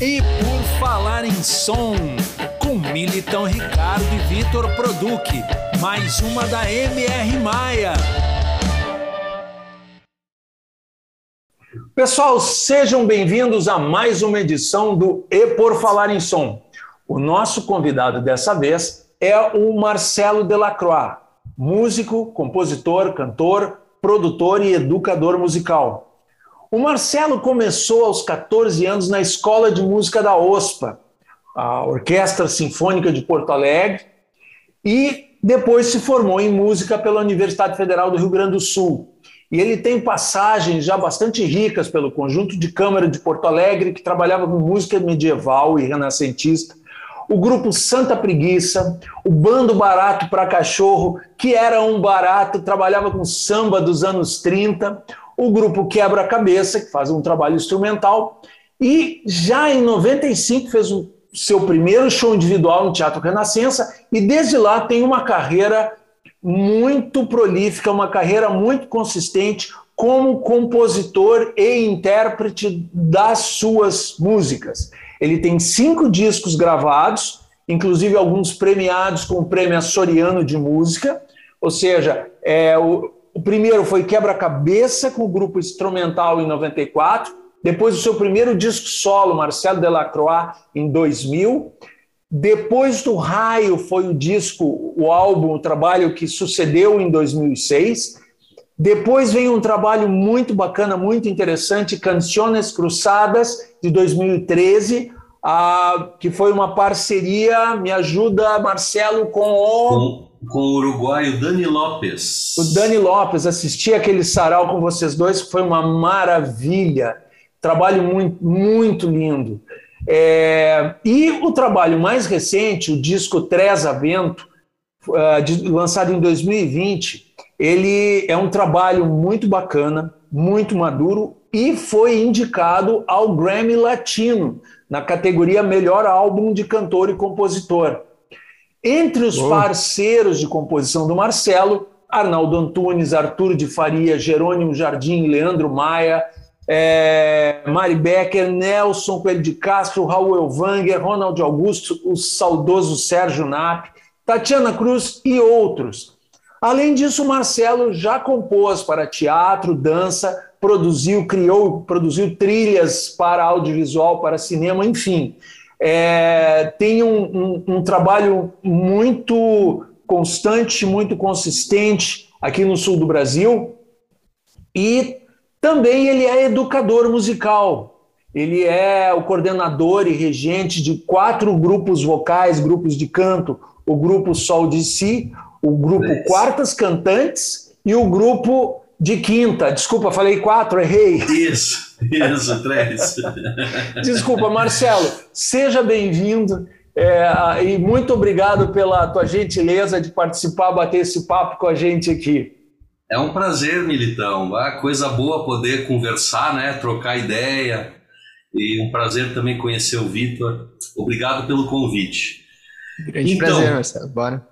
E por falar em som, com Militão Ricardo e Vitor Produc, mais uma da MR Maia. Pessoal, sejam bem-vindos a mais uma edição do E por Falar em Som. O nosso convidado dessa vez é o Marcelo Delacroix, músico, compositor, cantor, produtor e educador musical. O Marcelo começou aos 14 anos na Escola de Música da OSPA, a Orquestra Sinfônica de Porto Alegre, e depois se formou em música pela Universidade Federal do Rio Grande do Sul. E ele tem passagens já bastante ricas pelo conjunto de câmara de Porto Alegre, que trabalhava com música medieval e renascentista, o grupo Santa Preguiça, o Bando Barato para Cachorro, que era um barato, trabalhava com samba dos anos 30, o grupo Quebra-Cabeça, que faz um trabalho instrumental, e já em 95 fez o seu primeiro show individual no Teatro Renascença, e desde lá tem uma carreira muito prolífica, uma carreira muito consistente como compositor e intérprete das suas músicas. Ele tem cinco discos gravados, inclusive alguns premiados com o Prêmio Açoriano de Música, ou seja, é, o, o primeiro foi Quebra-Cabeça, com o grupo instrumental em 94. Depois, o seu primeiro disco solo, Marcelo Delacroix, em 2000. Depois do Raio, foi o disco, o álbum, o trabalho que sucedeu em 2006. Depois vem um trabalho muito bacana, muito interessante, Canciones Cruzadas, de 2013, a, que foi uma parceria, me ajuda, Marcelo, com o. Com o uruguaio Dani Lopes. O Dani Lopes, assisti aquele sarau com vocês dois, foi uma maravilha. Trabalho muito, muito lindo. É, e o trabalho mais recente, o disco Treza Vento, uh, de, lançado em 2020, ele é um trabalho muito bacana, muito maduro e foi indicado ao Grammy Latino, na categoria Melhor Álbum de Cantor e Compositor. Entre os oh. parceiros de composição do Marcelo, Arnaldo Antunes, Arthur de Faria, Jerônimo Jardim, Leandro Maia, é, Mari Becker, Nelson Coelho de Castro, Raul Elvanger, Ronald Augusto, o saudoso Sérgio Nap, Tatiana Cruz e outros. Além disso, Marcelo já compôs para teatro, dança, produziu, criou, produziu trilhas para audiovisual, para cinema, enfim é, tem um, um, um trabalho muito constante, muito consistente aqui no sul do Brasil. E também ele é educador musical. Ele é o coordenador e regente de quatro grupos vocais, grupos de canto: o grupo Sol de Si, o grupo Quartas Cantantes e o grupo de quinta. Desculpa, falei quatro, errei. Isso, isso, três. Desculpa, Marcelo, seja bem-vindo. É, e muito obrigado pela tua gentileza de participar, bater esse papo com a gente aqui. É um prazer, Militão. Ah, coisa boa poder conversar, né? trocar ideia. E um prazer também conhecer o Vitor. Obrigado pelo convite. Grande então, prazer, Marcelo. Bora.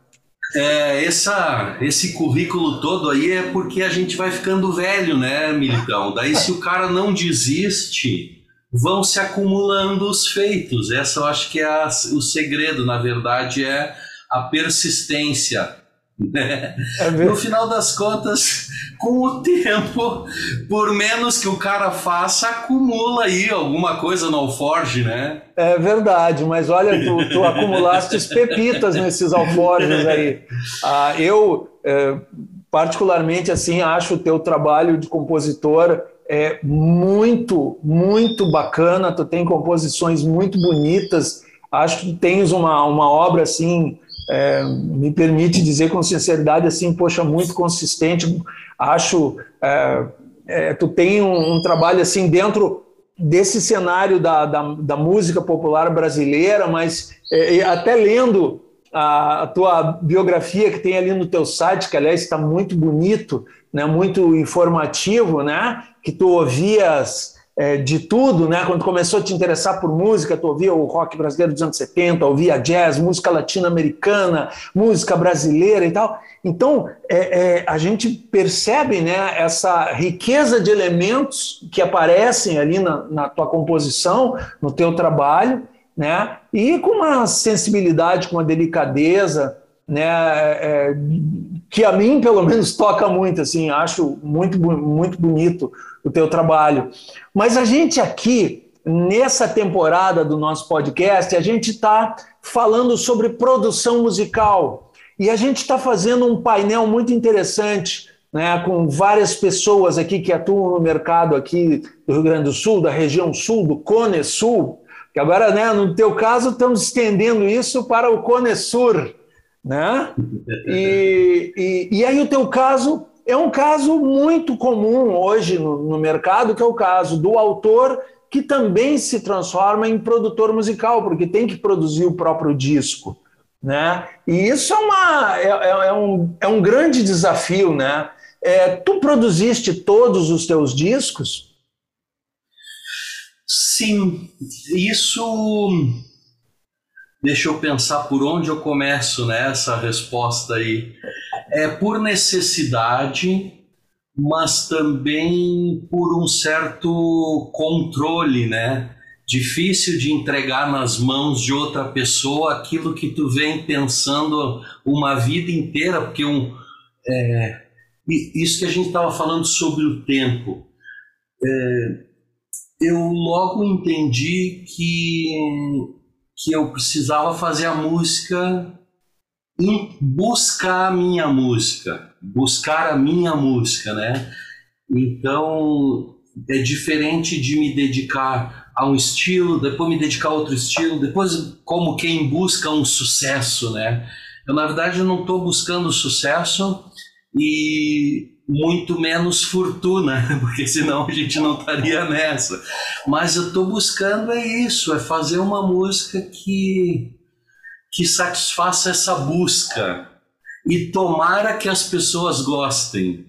É, essa, esse currículo todo aí é porque a gente vai ficando velho, né, Militão? Daí, se o cara não desiste, vão se acumulando os feitos. Essa eu acho que é a, o segredo, na verdade, é a persistência. Né? É no final das contas, com o tempo, por menos que o cara faça, acumula aí alguma coisa no alforge, né? É verdade, mas olha, tu, tu acumulaste pepitas nesses alforjes aí. Ah, eu, é, particularmente, assim, acho o teu trabalho de compositor é muito, muito bacana. Tu tem composições muito bonitas. Acho que tens uma, uma obra assim é, me permite dizer com sinceridade assim, poxa, muito consistente. Acho, é, é, tu tem um, um, trabalho assim dentro desse cenário da, da, da música popular brasileira, mas é, até lendo a, a, tua biografia que tem ali no teu site, que aliás está muito bonito, né, muito informativo, né, que tu ouvias é, de tudo, né? Quando começou a te interessar por música, tu ouvia o rock brasileiro dos anos 70, ouvia jazz, música latino-americana, música brasileira e tal. Então, é, é, a gente percebe né, essa riqueza de elementos que aparecem ali na, na tua composição, no teu trabalho, né? E com uma sensibilidade, com uma delicadeza, né? É, que a mim, pelo menos, toca muito, assim, acho muito, muito bonito o teu trabalho. Mas a gente aqui, nessa temporada do nosso podcast, a gente está falando sobre produção musical. E a gente está fazendo um painel muito interessante, né, com várias pessoas aqui que atuam no mercado aqui do Rio Grande do Sul, da região sul, do Cone Sul, que agora, né, no teu caso, estamos estendendo isso para o Cone Sur, né? E, e, e aí o teu caso é um caso muito comum hoje no, no, mercado, que é o caso do autor que também se transforma em produtor musical, porque tem que produzir o próprio disco. Né? E isso é, uma, é, é, é um, é um grande desafio. Né? É, tu produziste todos os teus discos? Sim, isso. Deixa eu pensar por onde eu começo nessa né, resposta aí é por necessidade, mas também por um certo controle, né? Difícil de entregar nas mãos de outra pessoa aquilo que tu vem pensando uma vida inteira, porque um, é, isso que a gente estava falando sobre o tempo. É, eu logo entendi que, que eu precisava fazer a música buscar a minha música, buscar a minha música, né? Então é diferente de me dedicar a um estilo, depois me dedicar a outro estilo, depois como quem busca um sucesso, né? Eu na verdade não estou buscando sucesso e muito menos fortuna, porque senão a gente não estaria nessa. Mas eu estou buscando é isso, é fazer uma música que que satisfaça essa busca e tomara que as pessoas gostem.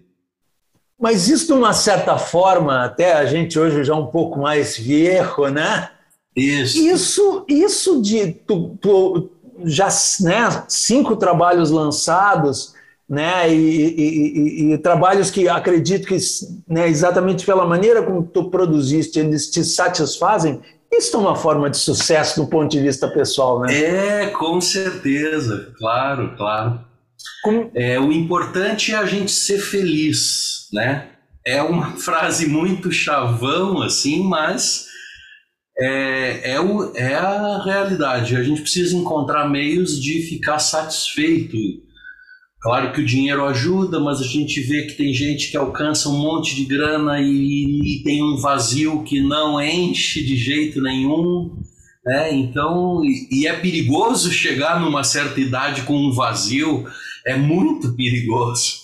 Mas isso, de uma certa forma, até a gente hoje já é um pouco mais viejo, né? Isso. Isso, isso de tu, tu já né, cinco trabalhos lançados, né? E, e, e, e, trabalhos que acredito que né, exatamente pela maneira como tu produziste, eles te satisfazem. Isso é uma forma de sucesso do ponto de vista pessoal, né? É, com certeza, claro, claro. Como... É, o importante é a gente ser feliz, né? É uma frase muito chavão, assim, mas é, é, o, é a realidade. A gente precisa encontrar meios de ficar satisfeito Claro que o dinheiro ajuda, mas a gente vê que tem gente que alcança um monte de grana e, e tem um vazio que não enche de jeito nenhum. Né? Então, e, e é perigoso chegar numa certa idade com um vazio, é muito perigoso.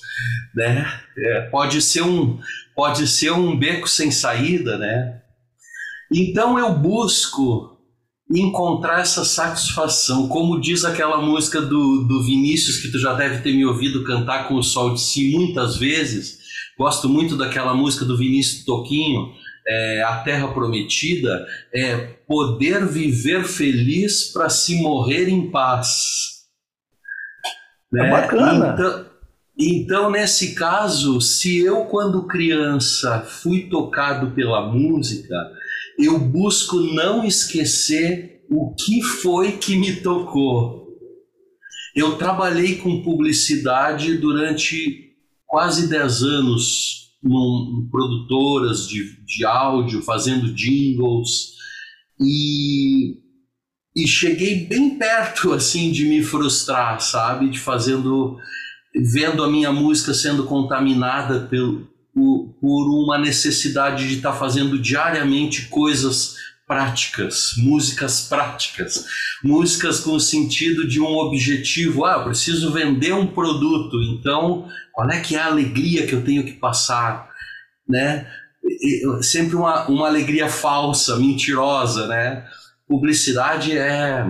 Né? É, pode, ser um, pode ser um beco sem saída. Né? Então eu busco encontrar essa satisfação, como diz aquela música do, do Vinícius, que tu já deve ter me ouvido cantar com o sol de si muitas vezes. Gosto muito daquela música do Vinícius Toquinho, é, A Terra Prometida, é poder viver feliz para se morrer em paz. É né? bacana. Então, então, nesse caso, se eu, quando criança, fui tocado pela música, eu busco não esquecer o que foi que me tocou. Eu trabalhei com publicidade durante quase 10 anos em produtoras de, de áudio, fazendo jingles, e, e cheguei bem perto assim de me frustrar, sabe? De fazendo, vendo a minha música sendo contaminada pelo, por, por uma necessidade de estar tá fazendo diariamente coisas práticas, músicas práticas, músicas com o sentido de um objetivo. Ah, preciso vender um produto, então qual é que é a alegria que eu tenho que passar, né? Sempre uma, uma alegria falsa, mentirosa, né? Publicidade é,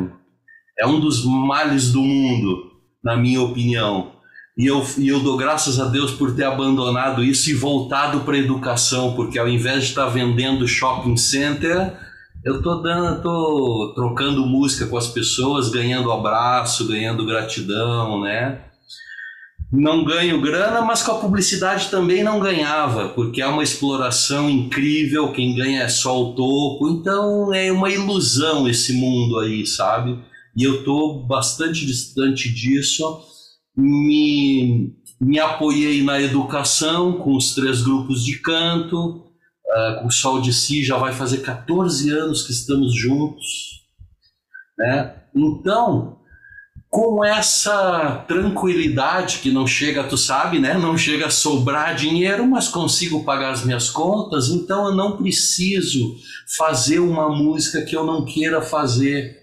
é um dos males do mundo, na minha opinião E eu, e eu dou graças a Deus por ter abandonado isso e voltado para a educação, porque ao invés de estar vendendo shopping center, eu tô dando, tô trocando música com as pessoas, ganhando abraço, ganhando gratidão, né? Não ganho grana, mas com a publicidade também não ganhava, porque é uma exploração incrível, quem ganha é só o topo, então é uma ilusão esse mundo aí, sabe? E eu tô bastante distante disso me, me apoiei na educação com os três grupos de canto, uh, com o Sol de Si já vai fazer 14 anos que estamos juntos. Né? Então, com essa tranquilidade que não chega, tu sabe, né? Não chega a sobrar dinheiro, mas consigo pagar as minhas contas, então eu não preciso fazer uma música que eu não queira fazer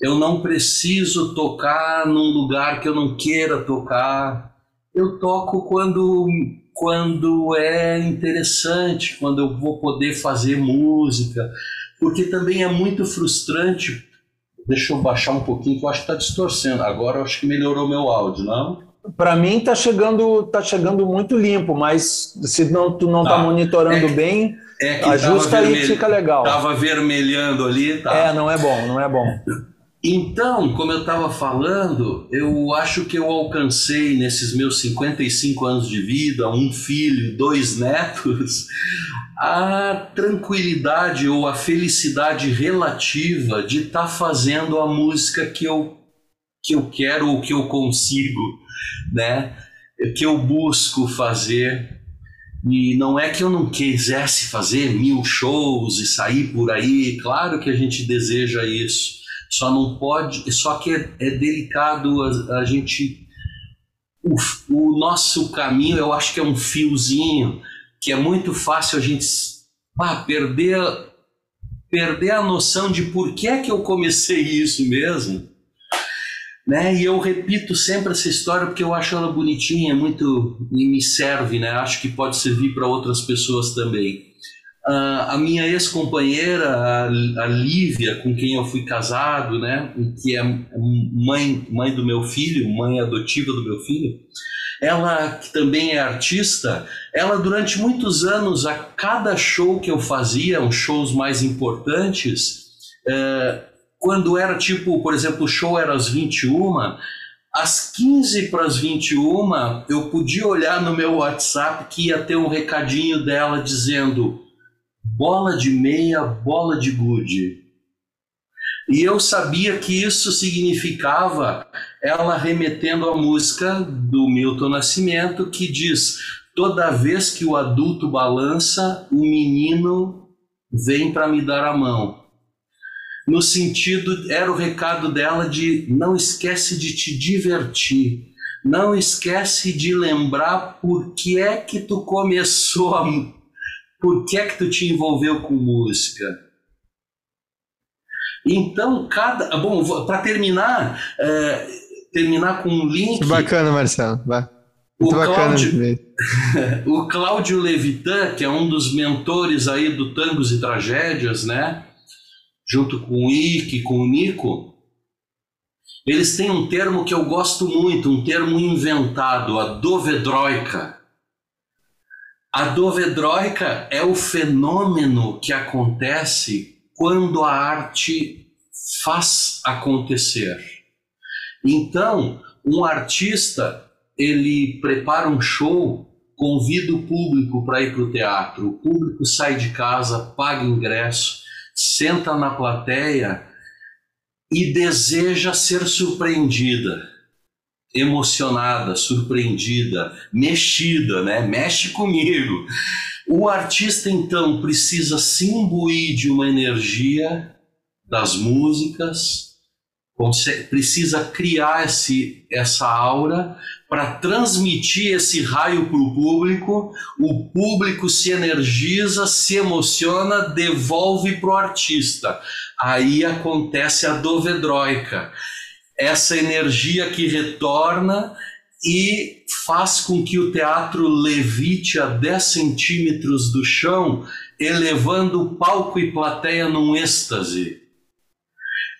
eu não preciso tocar num lugar que eu não queira tocar. Eu toco quando quando é interessante, quando eu vou poder fazer música, porque também é muito frustrante. Deixa eu baixar um pouquinho, que eu acho que está distorcendo. Agora eu acho que melhorou meu áudio, não? Para mim está chegando, tá chegando muito limpo, mas se não tu não está tá monitorando é, bem, é ajusta aí que fica legal. Tava vermelhando ali, tá? É, não é bom, não é bom. Então, como eu estava falando, eu acho que eu alcancei nesses meus 55 anos de vida, um filho, dois netos, a tranquilidade ou a felicidade relativa de estar tá fazendo a música que eu, que eu quero ou que eu consigo, né? Que eu busco fazer. E não é que eu não quisesse fazer mil shows e sair por aí, claro que a gente deseja isso só não pode, só que é, é delicado a, a gente. O, o, nosso caminho, eu acho que é um fiozinho que é muito fácil a gente ah, perder, perder a noção de por que é que eu comecei isso mesmo. Né? E eu repito sempre essa história porque eu acho ela bonitinha, muito e me serve, né? Acho que pode servir para outras pessoas também. Uh, a minha ex-companheira, a, Lívia, com quem eu fui casado, né, que é mãe, mãe do meu filho, mãe adotiva do meu filho, ela que também é artista, ela durante muitos anos, a cada show que eu fazia, os shows mais importantes, uh, quando era tipo, por exemplo, o show era às 21, às 15 para as 21, eu podia olhar no meu WhatsApp que ia ter um recadinho dela dizendo bola de meia, bola de gude. E eu sabia que isso significava ela remetendo à música do Milton Nascimento, que diz: toda vez que o adulto balança, o menino vem para me dar a mão. No sentido, era o recado dela de não esquece de te divertir, não esquece de lembrar por que é que tu começou a por que é que tu te envolveu com música? Então, cada. Bom, para terminar, é, terminar com um link. Bacana, Marcelo. Vai. Muito o bacana. Cláudio, o Cláudio Levitan, que é um dos mentores aí do Tangos e Tragédias, né? Junto com o Ike, com o Nico, eles têm um termo que eu gosto muito, um termo inventado, a dovedroika. A dovedroica é o fenômeno que acontece quando a arte faz acontecer. Então, um artista, ele prepara um show, convida o público para ir para o teatro, o público sai de casa, paga ingresso, senta na plateia e deseja ser surpreendida emocionada, surpreendida, mexida, né? Mexe comigo. O artista então precisa se imbuir de uma energia das músicas, precisa criar esse, essa aura para transmitir esse raio para o público. O público se energiza, se emociona, devolve para o artista. Aí acontece a dovedroica essa energia que retorna e faz com que o teatro levite a 10 centímetros do chão, elevando palco e plateia num êxtase.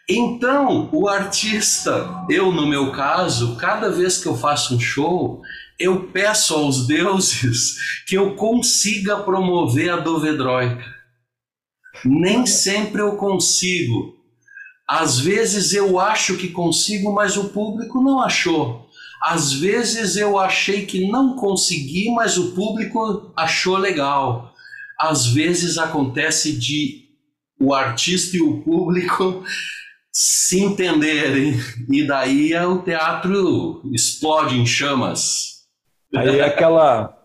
Então, o artista, eu no meu caso, cada vez que eu faço um show, eu peço aos deuses que eu consiga promover a Dovedroica. Nem sempre eu consigo. Às vezes eu acho que consigo, mas o público não achou. Às vezes eu achei que não consegui, mas o público achou legal. Às vezes acontece de o artista e o público se entenderem e daí o teatro explode em chamas. Aí é aquela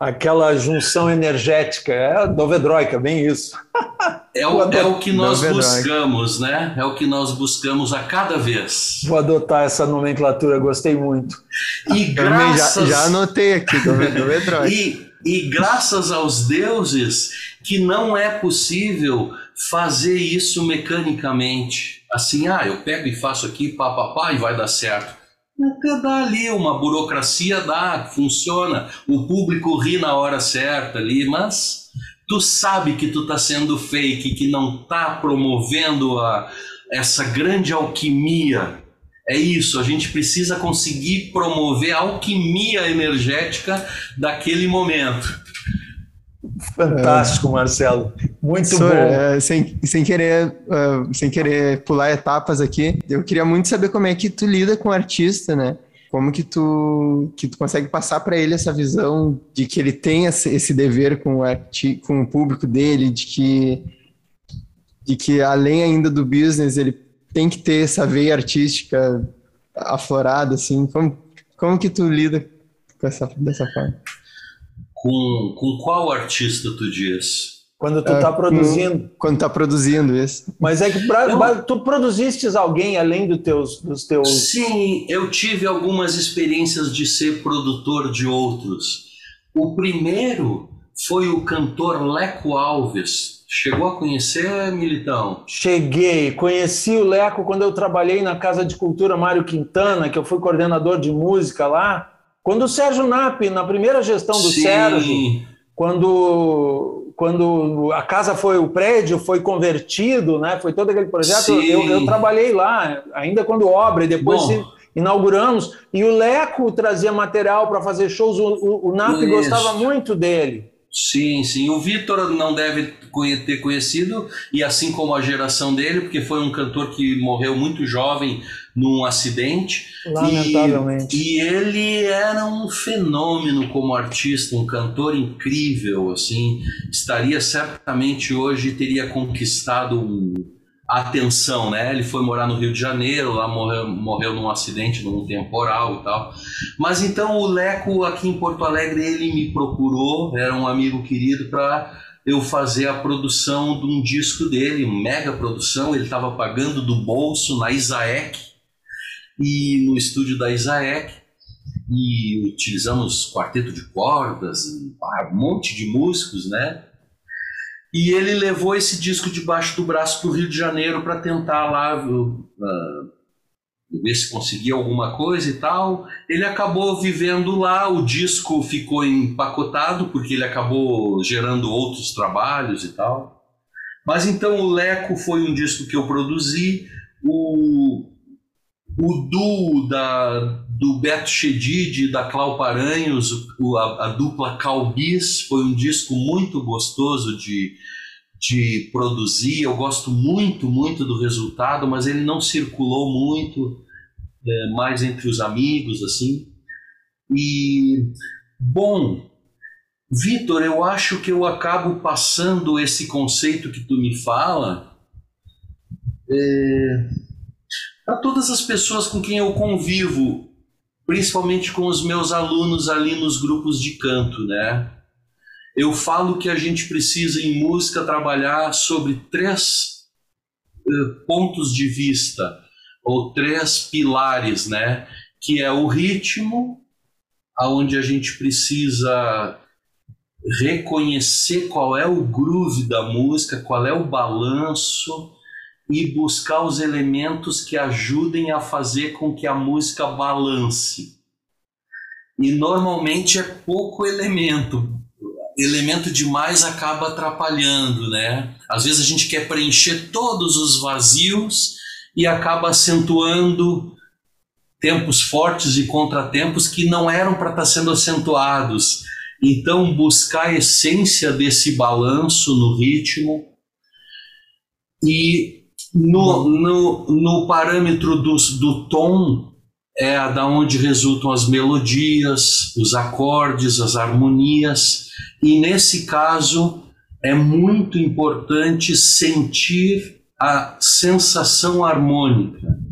aquela junção energética, é dovedroica, bem isso. É o, é o que nós buscamos, né? É o que nós buscamos a cada vez. Vou adotar essa nomenclatura, gostei muito. E graças... já, já anotei aqui, dovedroica. e, e graças aos deuses que não é possível fazer isso mecanicamente. Assim, ah, eu pego e faço aqui, pá, pá, pá, e vai dar certo. Até dá ali, uma burocracia dá, funciona. O público ri na hora certa ali, mas tu sabe que tu tá sendo fake, que não tá promovendo a, essa grande alquimia. É isso, a gente precisa conseguir promover a alquimia energética daquele momento. Fantástico, Marcelo. Muito bom. Uh, sem, sem, querer, uh, sem querer pular etapas aqui, eu queria muito saber como é que tu lida com o artista, né? Como que tu, que tu consegue passar para ele essa visão de que ele tem esse dever com o, arti com o público dele, de que, de que além ainda do business, ele tem que ter essa veia artística aflorada, assim. Como, como que tu lida com essa, dessa forma? Com, com qual artista tu diz? Quando tu está é, produzindo. Quando está produzindo isso. Mas é que pra, eu, tu produziste alguém além do teus, dos teus. Sim, eu tive algumas experiências de ser produtor de outros. O primeiro foi o cantor Leco Alves. Chegou a conhecer, Militão? Cheguei. Conheci o Leco quando eu trabalhei na Casa de Cultura Mário Quintana, que eu fui coordenador de música lá. Quando o Sérgio Nap, na primeira gestão do Sim. Sérgio, quando, quando a casa foi, o prédio foi convertido, né, foi todo aquele projeto, eu, eu, trabalhei lá, ainda quando obra, e depois se, inauguramos, e o Leco trazia material para fazer shows, o, o, o Nap Isso. gostava muito dele. Sim, sim. O Vitor não deve ter conhecido, e assim como a geração dele, porque foi um cantor que morreu muito jovem num acidente. Lamentavelmente. E, e ele era um fenômeno como artista, um cantor incrível, assim. Estaria certamente hoje, teria conquistado um, a atenção, né? Ele foi morar no Rio de Janeiro, lá morreu, morreu num acidente, num temporal e tal. Mas então o Leco aqui em Porto Alegre, ele me procurou, era um amigo querido para eu fazer a produção de um disco dele, mega produção, ele estava pagando do bolso na Isaek e no estúdio da Isaek e utilizamos quarteto de cordas, um monte de músicos, né? E ele levou esse disco debaixo do braço para o Rio de Janeiro para tentar lá uh, ver se conseguia alguma coisa e tal. Ele acabou vivendo lá, o disco ficou empacotado porque ele acabou gerando outros trabalhos e tal. Mas então o Leco foi um disco que eu produzi. O, o duo da, do Beto Chedid e da Clau Paranhos, a, a dupla Calbis, foi um disco muito gostoso de, de produzir. Eu gosto muito, muito do resultado, mas ele não circulou muito, é, mais entre os amigos, assim. E, bom, Vitor, eu acho que eu acabo passando esse conceito que tu me fala. É, a todas as pessoas com quem eu convivo, principalmente com os meus alunos ali nos grupos de canto, né? Eu falo que a gente precisa em música trabalhar sobre três uh, pontos de vista ou três pilares, né? Que é o ritmo, aonde a gente precisa reconhecer qual é o groove da música, qual é o balanço, e buscar os elementos que ajudem a fazer com que a música balance. E normalmente é pouco elemento. Elemento demais acaba atrapalhando, né? Às vezes a gente quer preencher todos os vazios e acaba acentuando tempos fortes e contratempos que não eram para estar tá sendo acentuados. Então, buscar a essência desse balanço no ritmo e no, no, no parâmetro do, do tom é da onde resultam as melodias, os acordes, as harmonias, e nesse caso é muito importante sentir a sensação harmônica.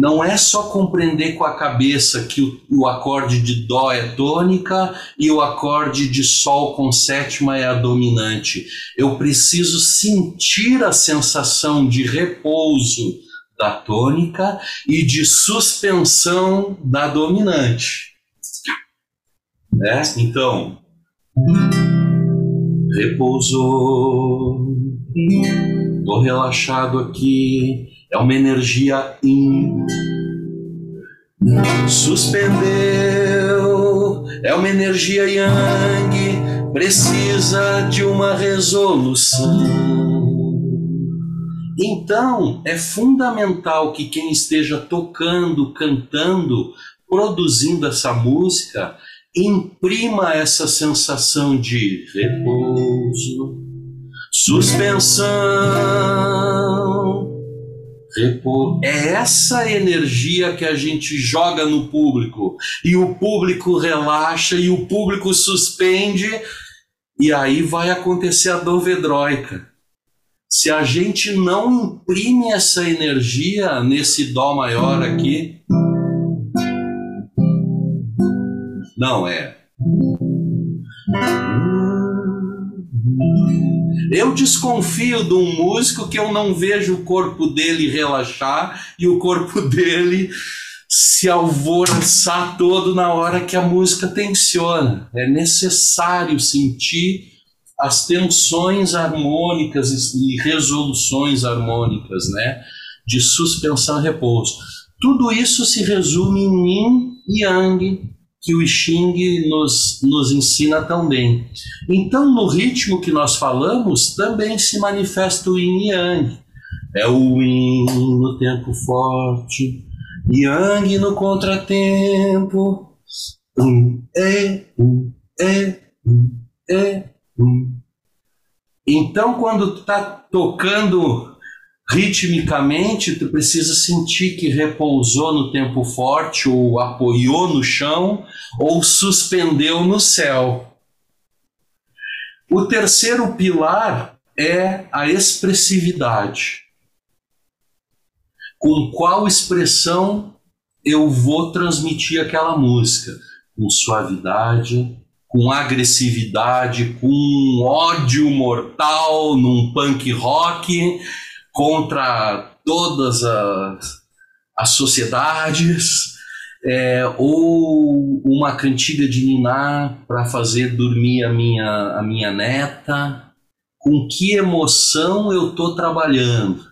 Não é só compreender com a cabeça que o, o, acorde de Dó é tônica e o acorde de Sol com sétima é a dominante. Eu preciso sentir a sensação de repouso da tônica e de suspensão da dominante. Né? Então, repousou, estou relaxado aqui é uma energia in. Suspendeu, é uma energia yang, precisa de uma resolução. Então, é fundamental que quem esteja tocando, cantando, produzindo essa música, imprima essa sensação de repouso, suspensão, É essa energia que a gente joga no público e o público relaxa e o público suspende e aí vai acontecer a dovedroica. Se a gente não imprime essa energia nesse dó maior aqui, não é. Eu desconfio de um músico que eu não vejo o corpo dele relaxar e o corpo dele se alvoroçar todo na hora que a música tensiona. É necessário sentir as tensões harmônicas e resoluções harmônicas, né? De suspensão e repouso. Tudo isso se resume em yin e yang, que o Xing nos, nos ensina tão bem. Então, no ritmo que nós falamos, também se manifesta o yin e yang. É o yin no tempo forte, yang no contratempo. Um, é, um, é, um, é, um. Então, quando está tocando ritmicamente, tu precisa sentir que repousou no tempo forte, ou apoiou no chão, ou suspendeu no céu. O terceiro pilar é a expressividade. Com qual expressão eu vou transmitir aquela música? Com suavidade, com agressividade, com ódio mortal num punk rock, contra todas as, as sociedades, é, ou uma cantiga de niná para fazer dormir a minha, a minha neta. Com que emoção eu estou trabalhando?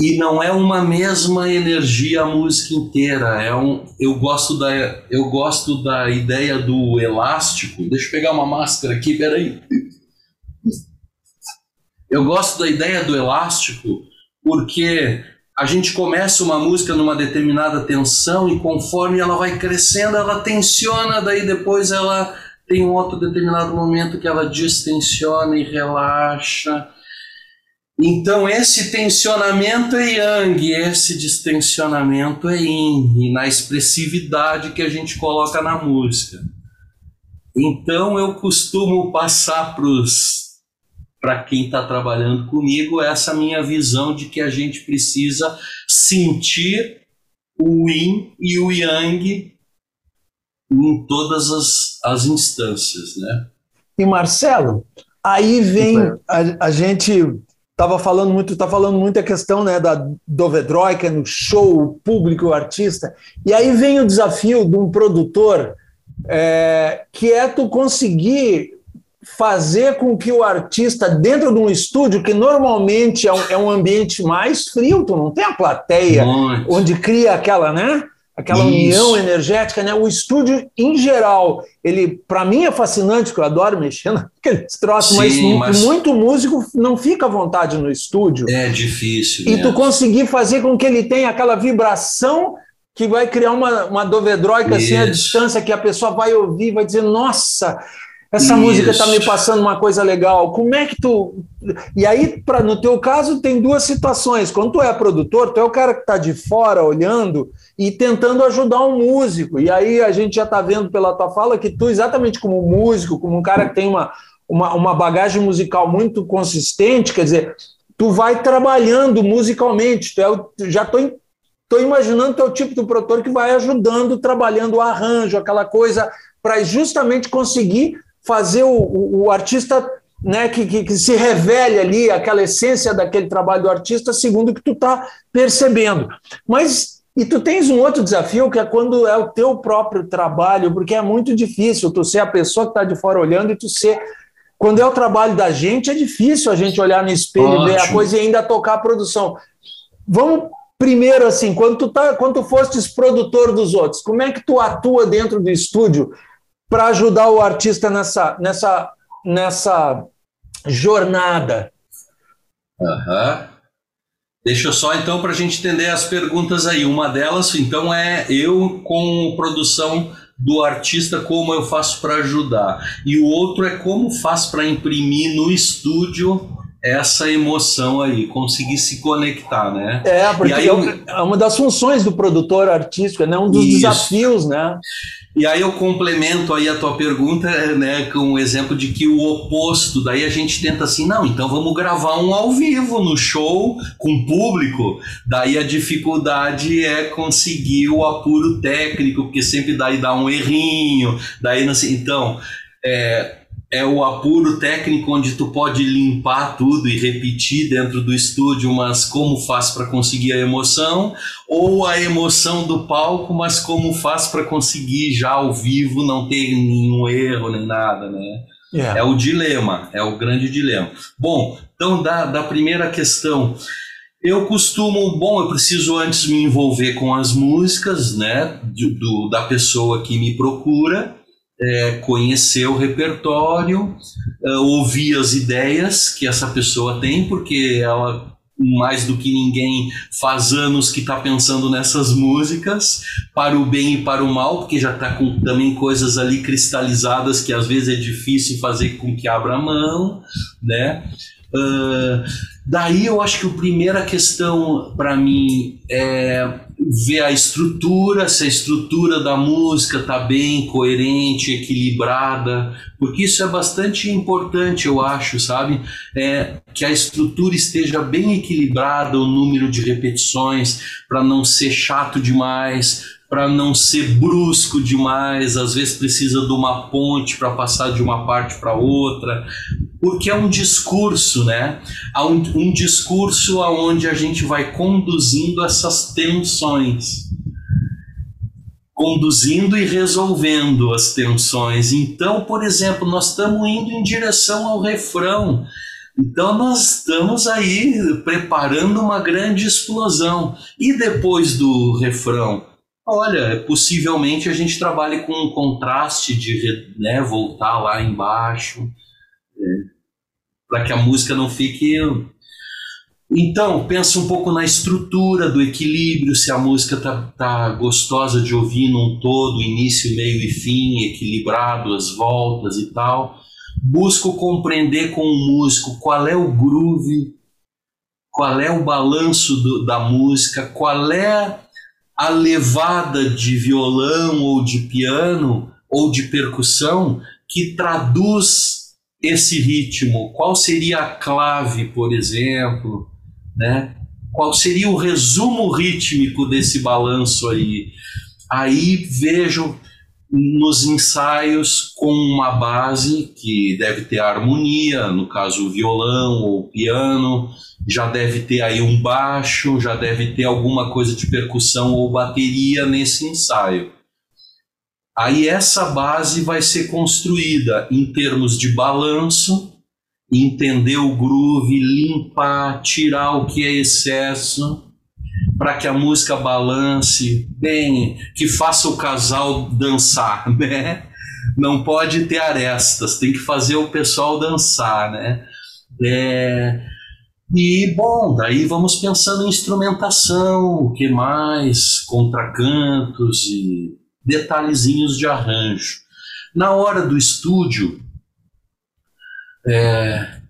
E não é uma mesma energia a música inteira. É um, eu, gosto da, eu gosto da ideia do elástico. Deixa eu pegar uma máscara aqui, peraí. Eu gosto da ideia do elástico porque a gente começa uma música numa determinada tensão e conforme ela vai crescendo, ela tensiona, daí depois ela tem um outro determinado momento que ela distensiona e relaxa. Então esse tensionamento é yang, esse distensionamento é yin, na expressividade que a gente coloca na música. Então eu costumo passar para os para quem está trabalhando comigo essa minha visão de que a gente precisa sentir o yin e o yang em todas as, as instâncias, né? E Marcelo, aí vem a, a gente estava falando muito, está falando muito a questão né, da Dovedroika no show, o público, o artista, e aí vem o desafio de um produtor é, que é tu conseguir fazer com que o artista, dentro de um estúdio, que normalmente é um, é um ambiente mais frio, tu não tem a plateia, onde cria aquela, né? aquela Isso. união energética, né? O estúdio em geral, ele para mim é fascinante, porque eu adoro mexer naqueles troços, mas, mas, muito músico não fica à vontade no estúdio. É difícil. E mesmo. tu conseguir fazer com que ele tenha aquela vibração que vai criar uma, uma dovedroica assim à distância que a pessoa vai ouvir, vai dizer, nossa, essa Isso. música está me passando uma coisa legal. Como é que tu. E aí, pra, no teu caso, tem duas situações. Quando tu é produtor, tu é o cara que está de fora olhando e tentando ajudar um músico. E aí a gente já está vendo pela tua fala que tu, exatamente como músico, como um cara que tem uma, uma, uma bagagem musical muito consistente, quer dizer, tu vai trabalhando musicalmente. Tu é, já estou Estou imaginando que é o tipo do produtor que vai ajudando, trabalhando o arranjo, aquela coisa, para justamente conseguir fazer o, o, o artista né, que, que, que, se revele ali, aquela essência daquele trabalho do artista, segundo o que tu está percebendo. Mas, e tu tens um outro desafio, que é quando é o teu próprio trabalho, porque é muito difícil tu ser a pessoa que está de fora olhando e tu ser... Quando é o trabalho da gente, é difícil a gente olhar no espelho, Ótimo. ver a coisa e ainda tocar a produção. Vamos primeiro assim, quando tu tá, quando tu fostes produtor dos outros, como é que tu atua dentro do estúdio para ajudar o artista nessa, nessa, nessa jornada. Uhum. Deixa eu só então para a gente entender as perguntas aí. Uma delas, então, é eu com produção do artista, como eu faço para ajudar. E o outro é como faço para imprimir no estúdio essa emoção aí, conseguir se conectar, né? É, porque aí, é, é uma das funções do produtor artístico, é né? um dos isso. desafios, né? E aí eu complemento aí a tua pergunta, né, com o exemplo de que o oposto, daí a gente tenta assim, não, então vamos gravar um ao vivo no show com público. Daí a dificuldade é conseguir o apuro técnico, porque sempre daí dá um errinho, daí não sei, então, é, é o apuro técnico onde tu pode limpar tudo e repetir dentro do estúdio, mas como faz para conseguir a emoção, ou a emoção do palco, mas como faz para conseguir já ao vivo não ter nenhum erro nem nada, né? Yeah. É o dilema, é o grande dilema. Bom, então da, da primeira questão, eu costumo, bom, eu preciso antes me envolver com as músicas, né, do, da pessoa que me procura, é, conhecer o repertório, é, ouvir as ideias que essa pessoa tem, porque ela mais do que ninguém faz anos que está pensando nessas músicas para o bem e para o mal, porque já está com também coisas ali cristalizadas que às vezes é difícil fazer com que abra a mão, né? Uh, daí eu acho que a primeira questão para mim é ver a estrutura, se a estrutura da música está bem coerente, equilibrada, porque isso é bastante importante, eu acho, sabe? É, que a estrutura esteja bem equilibrada, o número de repetições, para não ser chato demais, para não ser brusco demais, às vezes precisa de uma ponte para passar de uma parte para outra, porque é um discurso, né? Um, um discurso aonde a gente vai conduzindo essas tensões, conduzindo e resolvendo as tensões. Então, por exemplo, nós estamos indo em direção ao refrão. Então nós estamos aí preparando uma grande explosão. E depois do refrão, Olha, possivelmente a gente trabalhe com um contraste de né, voltar lá embaixo, é, para que a música não fique. Então, pensa um pouco na estrutura do equilíbrio, se a música tá, tá gostosa de ouvir num todo, início, meio e fim, equilibrado, as voltas e tal. Busco compreender com o músico qual é o groove, qual é o balanço do, da música, qual é a levada de violão ou de piano ou de percussão que traduz esse ritmo? Qual seria a clave, por exemplo? Né? Qual seria o resumo rítmico desse balanço aí? Aí vejo nos ensaios com uma base que deve ter harmonia, no caso violão ou piano, já deve ter aí um baixo, já deve ter alguma coisa de percussão ou bateria nesse ensaio. Aí essa base vai ser construída em termos de balanço, entender o groove, limpar, tirar o que é excesso, para que a música balance bem, que faça o casal dançar, né? Não pode ter arestas, tem que fazer o pessoal dançar, né? É, e, bom, daí vamos pensando em instrumentação, o que mais, contracantos e detalhezinhos de arranjo. Na hora do estúdio, é,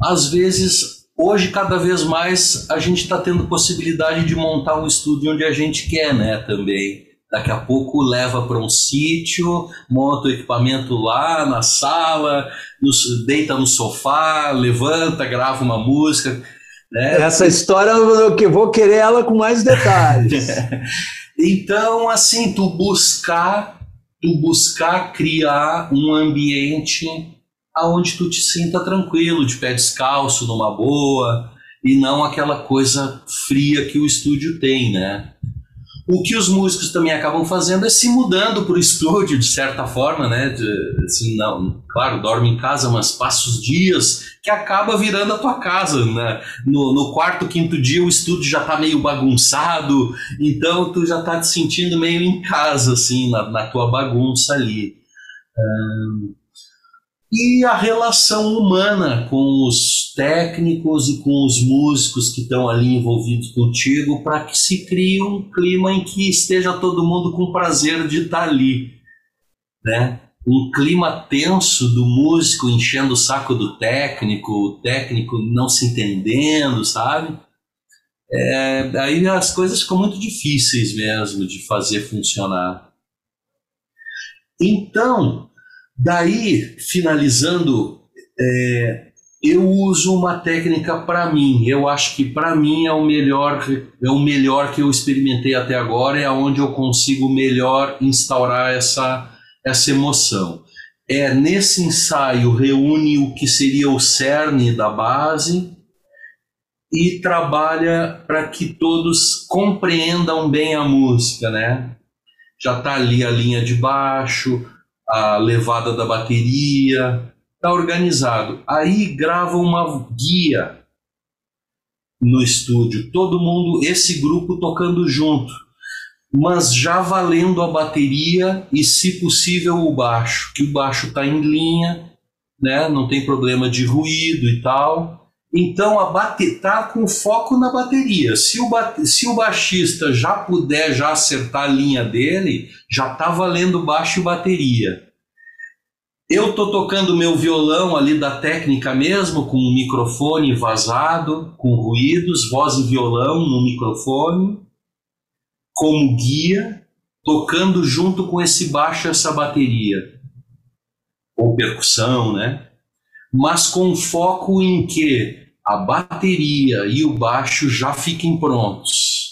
às vezes, hoje cada vez mais a gente está tendo possibilidade de montar um estúdio onde a gente quer, né, também. Daqui a pouco leva para um sítio, monta o equipamento lá na sala, nos, deita no sofá, levanta, grava uma música. Né? Essa história eu que vou querer ela com mais detalhes. então, assim, tu buscar, tu buscar criar um ambiente aonde tu te sinta tranquilo, de pé descalço, numa boa, e não aquela coisa fria que o estúdio tem, né? O que os músicos também acabam fazendo é se mudando para o estúdio, de certa forma, né? De, assim, não, claro, dorme em casa, mas passa os dias que acaba virando a tua casa, né? No, no quarto, quinto dia, o estúdio já está meio bagunçado, então tu já está te sentindo meio em casa, assim, na, na tua bagunça ali. Um, e a relação humana com os técnicos e com os músicos que estão ali envolvidos contigo para que se crie um clima em que esteja todo mundo com prazer de estar tá ali, né? Um clima tenso do músico enchendo o saco do técnico, o técnico não se entendendo, sabe? É, aí as coisas ficam muito difíceis mesmo de fazer funcionar. Então, Daí, finalizando, é, eu uso uma técnica para mim. Eu acho que para mim é o melhor, é o melhor que eu experimentei até agora, é onde eu consigo melhor instaurar essa essa emoção. É nesse ensaio reúne o que seria o cerne da base e trabalha para que todos compreendam bem a música, né? Já está ali a linha de baixo, a levada da bateria, está organizado. Aí grava uma guia no estúdio, todo mundo, esse grupo tocando junto, mas já valendo a bateria e, se possível, o baixo, que o baixo está em linha, né? não tem problema de ruído e tal. Então a bate tá com foco na bateria. Se o, bate, se o baixista já puder já acertar a linha dele, já tá valendo baixo e bateria. Eu tô tocando meu violão ali da técnica mesmo, com o microfone vazado, com ruídos, voz e violão no microfone, como guia, tocando junto com esse baixo essa bateria ou percussão, né? Mas com foco em que a bateria e o baixo já fiquem prontos.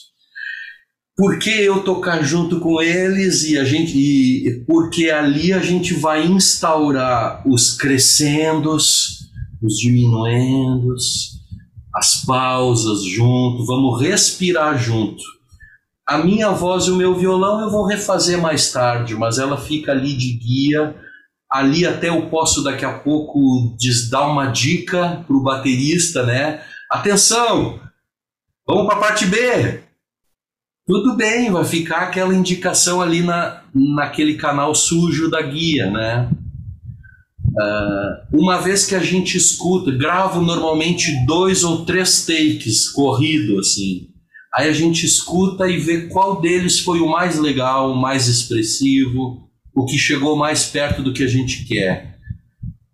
Por que eu tocar junto com eles e a gente e porque ali a gente vai instaurar os crescendos, os diminuendos, as pausas junto, vamos respirar junto. A minha voz e o meu violão eu vou refazer mais tarde, mas ela fica ali de guia Ali até eu posso daqui a pouco dar uma dica para o baterista, né? Atenção, vamos para a parte B. Tudo bem, vai ficar aquela indicação ali na, naquele canal sujo da guia, né? Uh, uma vez que a gente escuta, gravo normalmente dois ou três takes corrido assim. Aí a gente escuta e vê qual deles foi o mais legal, o mais expressivo, o que chegou mais perto do que a gente quer.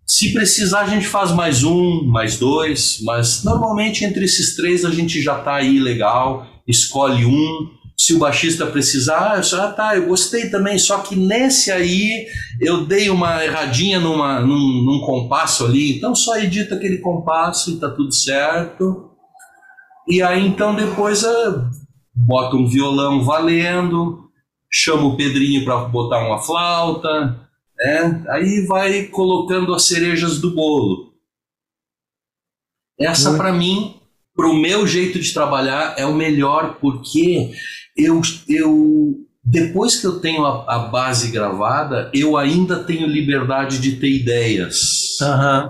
Se precisar, a gente faz mais um, mais dois, mas normalmente entre esses três a gente já está aí legal, escolhe um. Se o baixista precisar, ah, tá, eu gostei também, só que nesse aí eu dei uma erradinha numa, num, num compasso ali, então só edita aquele compasso e tá tudo certo. E aí então depois ah, bota um violão valendo, chama o Pedrinho para botar uma flauta, né? aí vai colocando as cerejas do bolo. Essa, para mim, para o meu jeito de trabalhar, é o melhor, porque eu, eu depois que eu tenho a, a base gravada, eu ainda tenho liberdade de ter ideias. Uhum.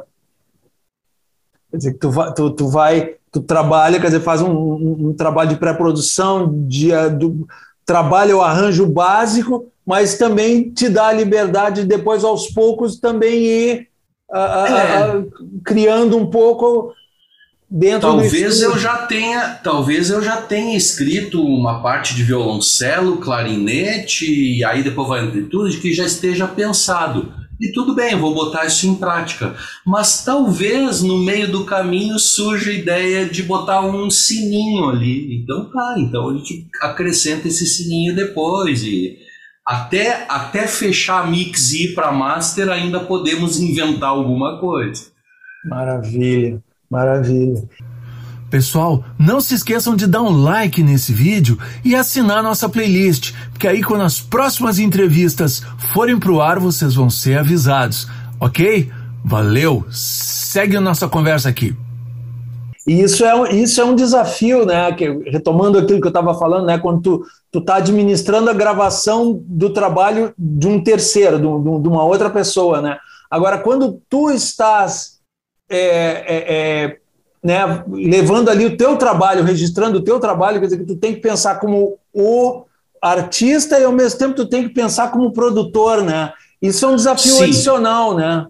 Quer dizer, tu vai, tu, tu vai tu trabalha, quer dizer, faz um, um, um trabalho de pré-produção, de, do, trabalha o arranjo básico, mas também te dá a liberdade de depois, aos poucos, também ir é. criando um pouco dentro talvez eu já tenha talvez eu já tenha escrito uma parte de violoncelo clarinete e aí depois vai amplitude que já esteja pensado e tudo bem, vou botar isso em prática. Mas talvez no meio do caminho surja a ideia de botar um sininho ali. Então tá, então a gente acrescenta esse sininho depois. E até, até fechar mix e ir para master, ainda podemos inventar alguma coisa. Maravilha, maravilha. Pessoal, não se esqueçam de dar um like nesse vídeo e assinar nossa playlist, porque aí quando as próximas entrevistas forem pro ar, vocês vão ser avisados, ok? Valeu! Segue a nossa conversa aqui. E isso é, isso é um desafio, né? Que, retomando aquilo que eu estava falando, né? Quando tu, tu tá administrando a gravação do trabalho de um terceiro, de, de uma outra pessoa, né? Agora, quando tu estás é, é, é, né, levando ali o teu trabalho, registrando o teu trabalho, quer dizer que tu tem que pensar como o artista e ao mesmo tempo tu tem que pensar como produtor, né? Isso é um desafio Sim. adicional, né?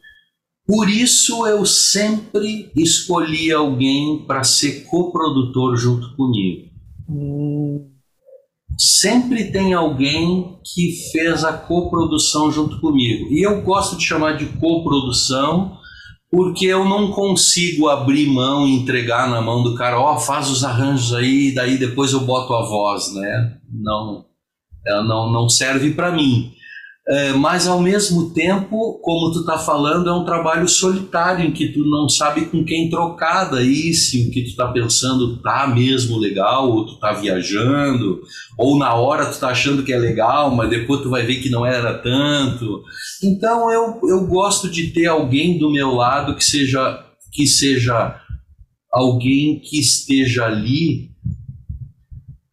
Por isso eu sempre escolhi alguém para ser coprodutor junto comigo. Hum. Sempre tem alguém que fez a coprodução junto comigo. E eu gosto de chamar de coprodução porque eu não consigo abrir mão e entregar na mão do cara, ó, oh, faz os arranjos aí, daí depois eu boto a voz, né? Não, ela não, não serve para mim. É, mas ao mesmo tempo, como tu tá falando, é um trabalho solitário em que tu não sabe com quem trocar daí, se o que tu tá pensando tá mesmo legal, ou tu tá viajando, ou na hora tu tá achando que é legal, mas depois tu vai ver que não era tanto. Então eu, eu gosto de ter alguém do meu lado que seja que seja alguém que esteja ali,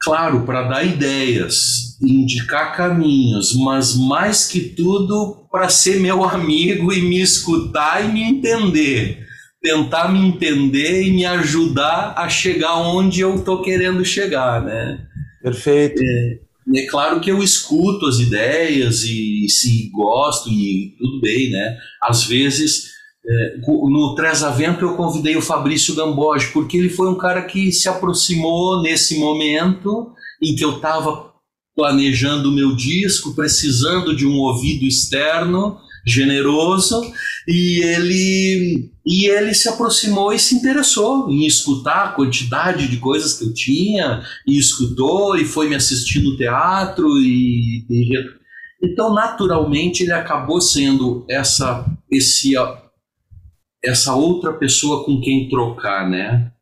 claro, para dar ideias, indicar caminhos, mas mais que tudo para ser meu amigo e me escutar e me entender. Tentar me entender e me ajudar a chegar onde eu estou querendo chegar, né? Perfeito. É, é, claro que eu escuto as ideias e se gosto e tudo bem, né? Às vezes, no Tresavento eu convidei o Fabrício Gamboge, porque ele foi um cara que se aproximou nesse momento em que eu estava planejando o meu disco, precisando de um ouvido externo generoso e ele e ele se aproximou e se interessou em escutar a quantidade de coisas que eu tinha e escutou e foi me assistir no teatro e, e então naturalmente ele acabou sendo essa esse essa outra pessoa com quem trocar, né?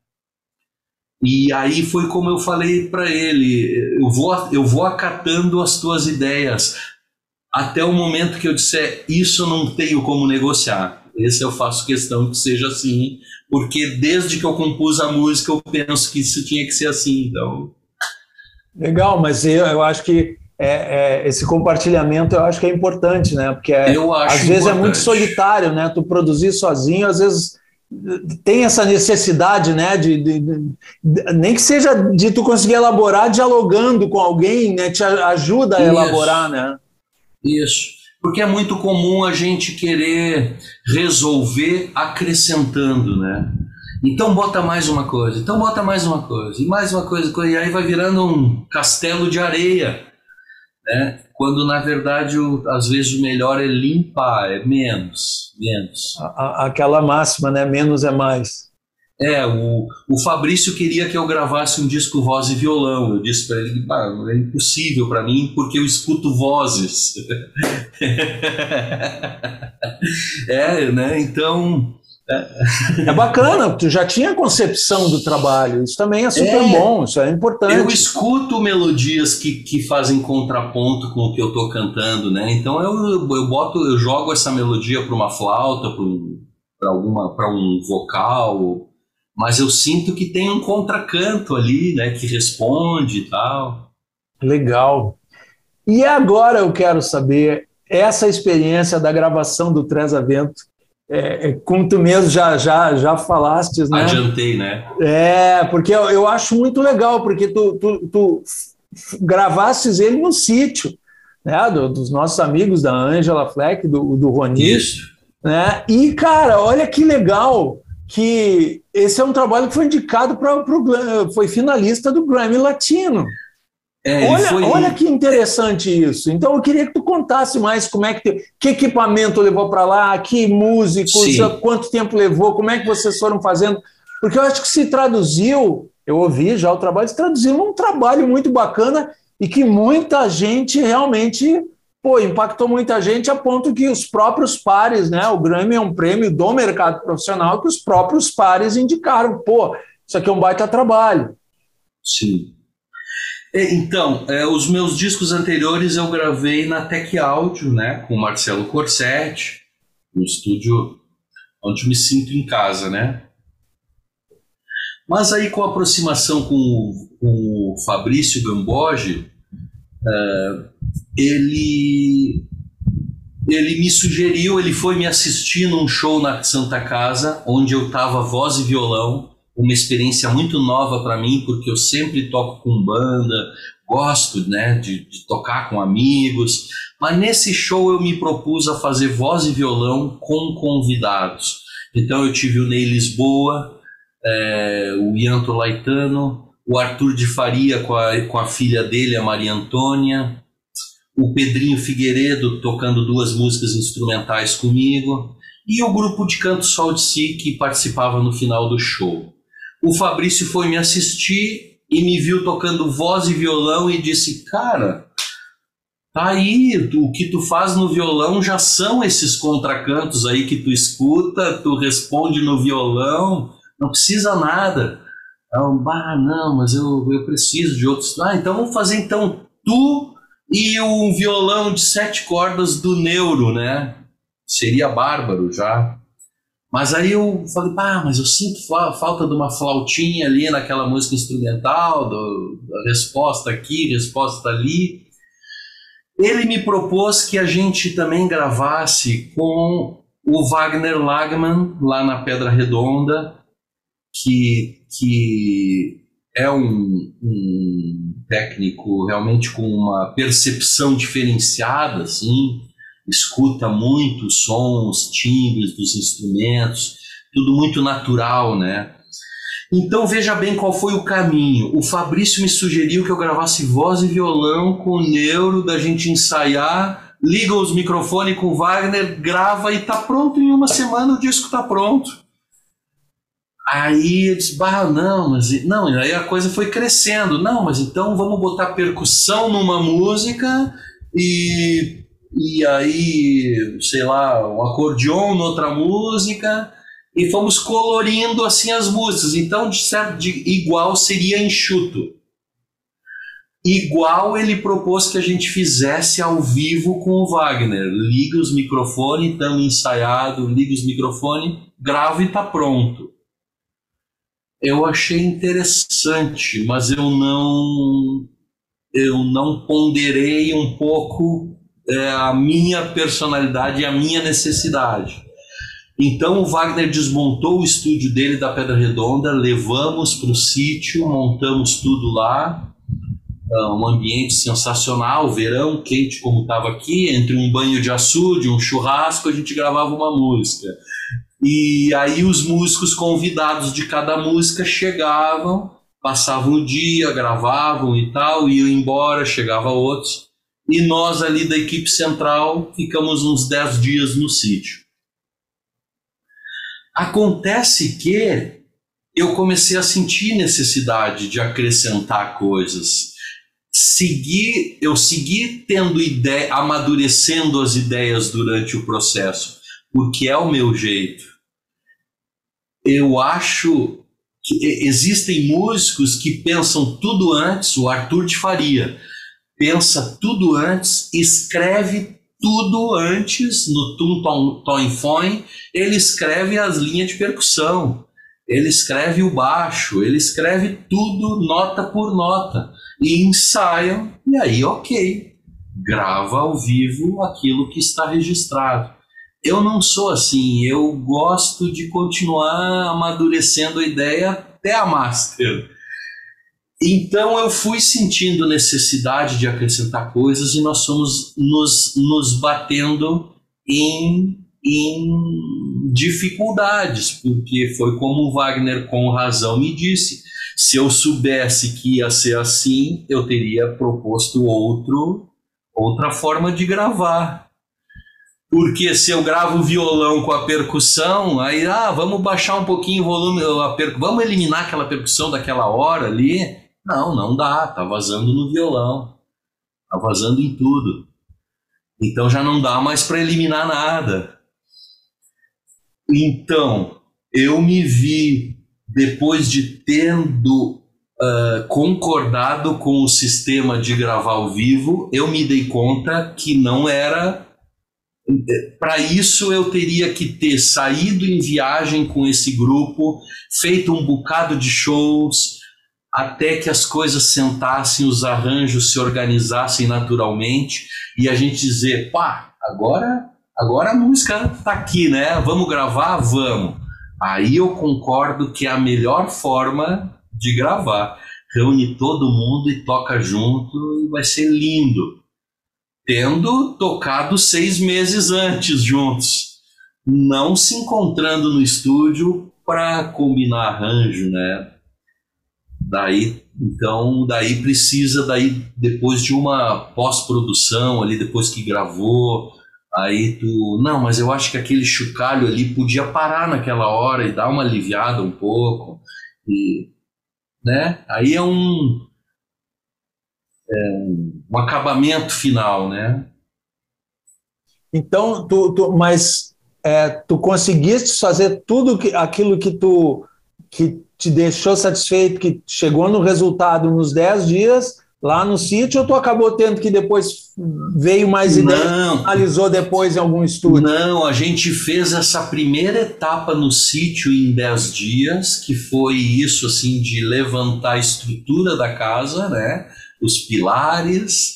E aí foi como eu falei para ele: eu vou, eu vou acatando as tuas ideias até o momento que eu disser isso eu não tenho como negociar. Esse eu faço questão que seja assim, porque desde que eu compus a música eu penso que isso tinha que ser assim. Então. Legal, mas eu, eu acho que é, é, esse compartilhamento eu acho que é importante, né? Porque é, às vezes importante. é muito solitário, né? Tu produzir sozinho, às vezes tem essa necessidade, né, de, de, de, nem que seja de tu conseguir elaborar dialogando com alguém, né, te ajuda a Isso. elaborar, né? Isso, porque é muito comum a gente querer resolver acrescentando, né? Então bota mais uma coisa, então bota mais uma coisa, e mais uma coisa, e aí vai virando um castelo de areia, né? quando na verdade o, às vezes o melhor é limpar, é menos, menos. Aquela máxima, né? Menos é mais. É, o, o Fabrício queria que eu gravasse um disco voz e violão. Eu disse para ele que é impossível para mim porque eu escuto vozes. é, né? Então é bacana, tu já tinha concepção do trabalho, isso também é super é, bom, isso é importante. Eu escuto melodias que, que fazem contraponto com o que eu estou cantando, né? Então eu, eu boto, eu jogo essa melodia para uma flauta, para alguma para um vocal, mas eu sinto que tem um contracanto ali, né, que responde e tal. Legal. E agora eu quero saber essa experiência da gravação do Treza Vento é, é, como tu mesmo já, já, já falaste, né? Adiantei, né? É, porque eu, eu acho muito legal, porque tu, tu, tu gravastes ele no sítio, né? Do, dos nossos amigos da Angela Fleck, do, do Roni. Isso. Né? E, cara, olha que legal que esse é um trabalho que foi indicado para o foi finalista do Grammy Latino. É, olha, foi... olha que interessante isso. Então eu queria que tu contasse mais como é que que equipamento levou para lá, que músicos, quanto tempo levou, como é que vocês foram fazendo, porque eu acho que se traduziu, eu ouvi já o trabalho, se traduziu num trabalho muito bacana e que muita gente realmente pô, impactou muita gente a ponto que os próprios pares, né? O Grammy é um prêmio do mercado profissional que os próprios pares indicaram, pô, isso aqui é um baita trabalho. Sim. Então, é, os meus discos anteriores eu gravei na Tech Audio, né, com o Marcelo Corsetti, no estúdio onde me sinto em casa, né. Mas aí com a aproximação com o, com o Fabrício Gamboge, é, ele ele me sugeriu, ele foi me assistir num show na Santa Casa, onde eu tava voz e violão, uma experiência muito nova para mim, porque eu sempre toco com banda, gosto né, de, de, tocar com amigos, mas nesse show eu me propus a fazer voz e violão com convidados. Então eu tive o Ney Lisboa, é, o Ianto Laitano, o Arthur de Faria com a, com a filha dele, a Maria Antônia, o Pedrinho Figueiredo tocando duas músicas instrumentais comigo, e o grupo de canto Sol de Si que participava no final do show. O Fabrício foi me assistir e me viu tocando voz e violão e disse: Cara, tá aí, o que tu faz no violão já são esses contracantos aí que tu escuta, tu responde no violão, não precisa nada. Bah, não, mas eu, eu preciso de outros. Ah, então vamos fazer então tu e um violão de sete cordas do Neuro, né? Seria bárbaro já. Mas aí eu falei, pá, mas eu sinto falta de uma flautinha ali naquela música instrumental, do, da resposta aqui, resposta ali. Ele me propôs que a gente também gravasse com o Wagner Lagman, lá na Pedra Redonda, que, que é um, um técnico realmente com uma percepção diferenciada, assim, escuta muito os sons, timbres dos instrumentos, tudo muito natural, né? Então veja bem qual foi o caminho. O Fabrício me sugeriu que eu gravasse voz e violão com o neuro da gente ensaiar, liga os microfones com o Wagner, grava e tá pronto em uma semana o disco tá pronto. Aí eu disse, bah, não, mas não, aí a coisa foi crescendo. Não, mas então vamos botar percussão numa música e e aí, sei lá, um acordeon noutra música, e fomos colorindo assim as músicas. Então, de certo, de igual seria enxuto. Igual ele propôs que a gente fizesse ao vivo com o Wagner. Liga os microfones, estamos ensaiado, liga os microfones, grava e tá pronto. Eu achei interessante, mas eu não eu não ponderei um pouco é, a minha personalidade e a minha necessidade. Então o Wagner desmontou o estúdio dele da Pedra Redonda, levamos para o sítio, montamos tudo lá, ah, um ambiente sensacional, verão quente como estava aqui, entre um banho de açude, um churrasco, a gente gravava uma música. E aí os músicos convidados de cada música chegavam, passavam o dia, gravavam e tal, iam embora, chegava outros e nós ali da equipe central ficamos uns 10 dias no sítio. Acontece que eu comecei a sentir necessidade de acrescentar coisas. Segui, eu segui tendo ideia, amadurecendo as ideias durante o processo, porque é o meu jeito. Eu acho que existem músicos que pensam tudo antes, o Arthur de Faria pensa tudo antes, escreve tudo antes no tum tom, tom foin, ele escreve as linhas de percussão, ele escreve o baixo, ele escreve tudo nota por nota e ensaiam e aí ok, grava ao vivo aquilo que está registrado. Eu não sou assim, eu gosto de continuar amadurecendo a ideia até a master. Então eu fui sentindo necessidade de acrescentar coisas e nós fomos nos, nos batendo em, em dificuldades, porque foi como o Wagner com razão me disse. Se eu soubesse que ia ser assim, eu teria proposto outro, outra forma de gravar. Porque se eu gravo violão com a percussão, aí, ah, vamos baixar um pouquinho o volume, a per... vamos eliminar aquela percussão daquela hora ali. Não, não dá, tá vazando no violão, tá vazando em tudo. Então já não dá mais para eliminar nada. Então, eu me vi, depois de tendo uh, concordado com o sistema de gravar ao vivo, eu me dei conta que não era para isso eu teria que ter saído em viagem com esse grupo, feito um bocado de shows, até que as coisas sentassem, os arranjos se organizassem naturalmente e a gente dizer, pá, agora, agora a música tá aqui, né? Vamos gravar, vamos. Aí eu concordo que é a melhor forma de gravar. Reúne todo mundo e toca junto e vai ser lindo tendo tocado seis meses antes juntos, não se encontrando no estúdio para combinar arranjo, né? Daí, então, daí precisa daí depois de uma pós-produção ali depois que gravou, aí tu, não, mas eu acho que aquele chocalho ali podia parar naquela hora e dar uma aliviada um pouco e, né? Aí é um é, um acabamento final, né? Então, tu, tu mas é, tu conseguiste fazer tudo que, aquilo que tu que te deixou satisfeito, que chegou no resultado nos 10 dias lá no sítio, ou tu acabou tendo que depois veio mais ideias, analisou depois em algum estudo? Não, a gente fez essa primeira etapa no sítio em 10 dias, que foi isso assim de levantar a estrutura da casa, né? os pilares,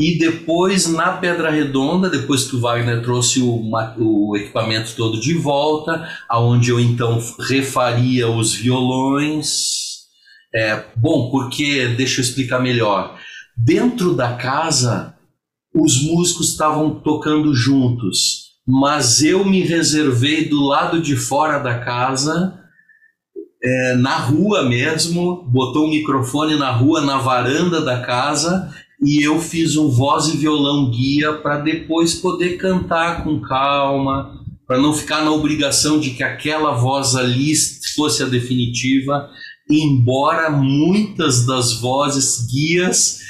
e depois na Pedra Redonda, depois que o Wagner trouxe o, o equipamento todo de volta, aonde eu então refaria os violões. É, bom, porque deixa eu explicar melhor. Dentro da casa, os músicos estavam tocando juntos, mas eu me reservei do lado de fora da casa é, na rua mesmo, botou um microfone na rua, na varanda da casa, e eu fiz um voz e violão guia para depois poder cantar com calma, para não ficar na obrigação de que aquela voz ali fosse a definitiva, embora muitas das vozes guias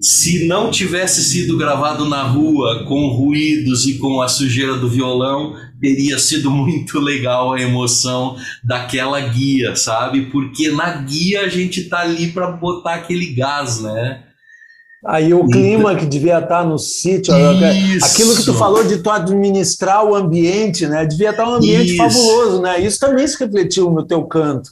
se não tivesse sido gravado na rua com ruídos e com a sujeira do violão, teria sido muito legal a emoção daquela guia, sabe? Porque na guia a gente tá ali para botar aquele gás, né? Aí o clima que devia estar no sítio, Isso. aquilo que tu falou de tu administrar o ambiente, né? Devia estar um ambiente Isso. fabuloso, né? Isso também se refletiu no teu canto.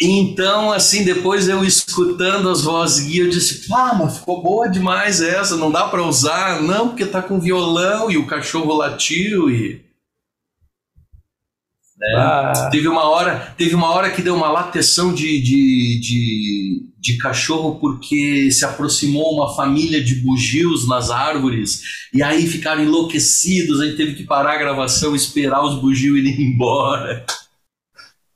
Então, assim, depois eu escutando as vozes guia, eu disse: Ah, mas ficou boa demais essa, não dá para usar, não, porque tá com violão e o cachorro latiu e. Né? Ah. Teve uma hora, teve uma hora que deu uma lateção de, de, de, de, cachorro porque se aproximou uma família de bugios nas árvores e aí ficaram enlouquecidos. A gente teve que parar a gravação, esperar os bugios irem embora.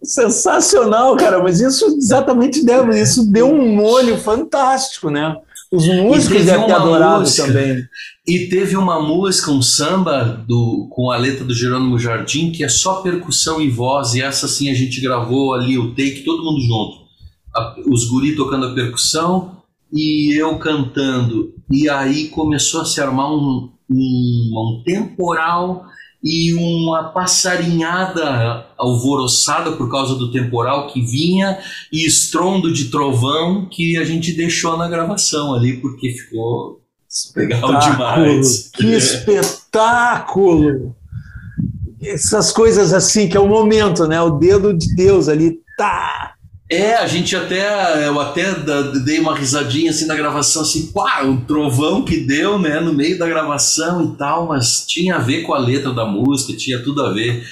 Sensacional, cara, mas isso exatamente deve, isso deu um molho fantástico, né? Os músicos devem ter adorado música, também. E teve uma música, um samba do, com a letra do Jerônimo Jardim, que é só percussão e voz, e essa sim a gente gravou ali o take, todo mundo junto. A, os guri tocando a percussão e eu cantando. E aí começou a se armar um, um, um temporal e uma passarinhada alvoroçada por causa do temporal que vinha e estrondo de trovão que a gente deixou na gravação ali porque ficou legal demais. Que espetáculo! Essas coisas assim que é o momento, né? O dedo de Deus ali, tá! É, a gente até, eu até dei uma risadinha assim na gravação, assim, pá, o trovão que deu, né, no meio da gravação e tal, mas tinha a ver com a letra da música, tinha tudo a ver.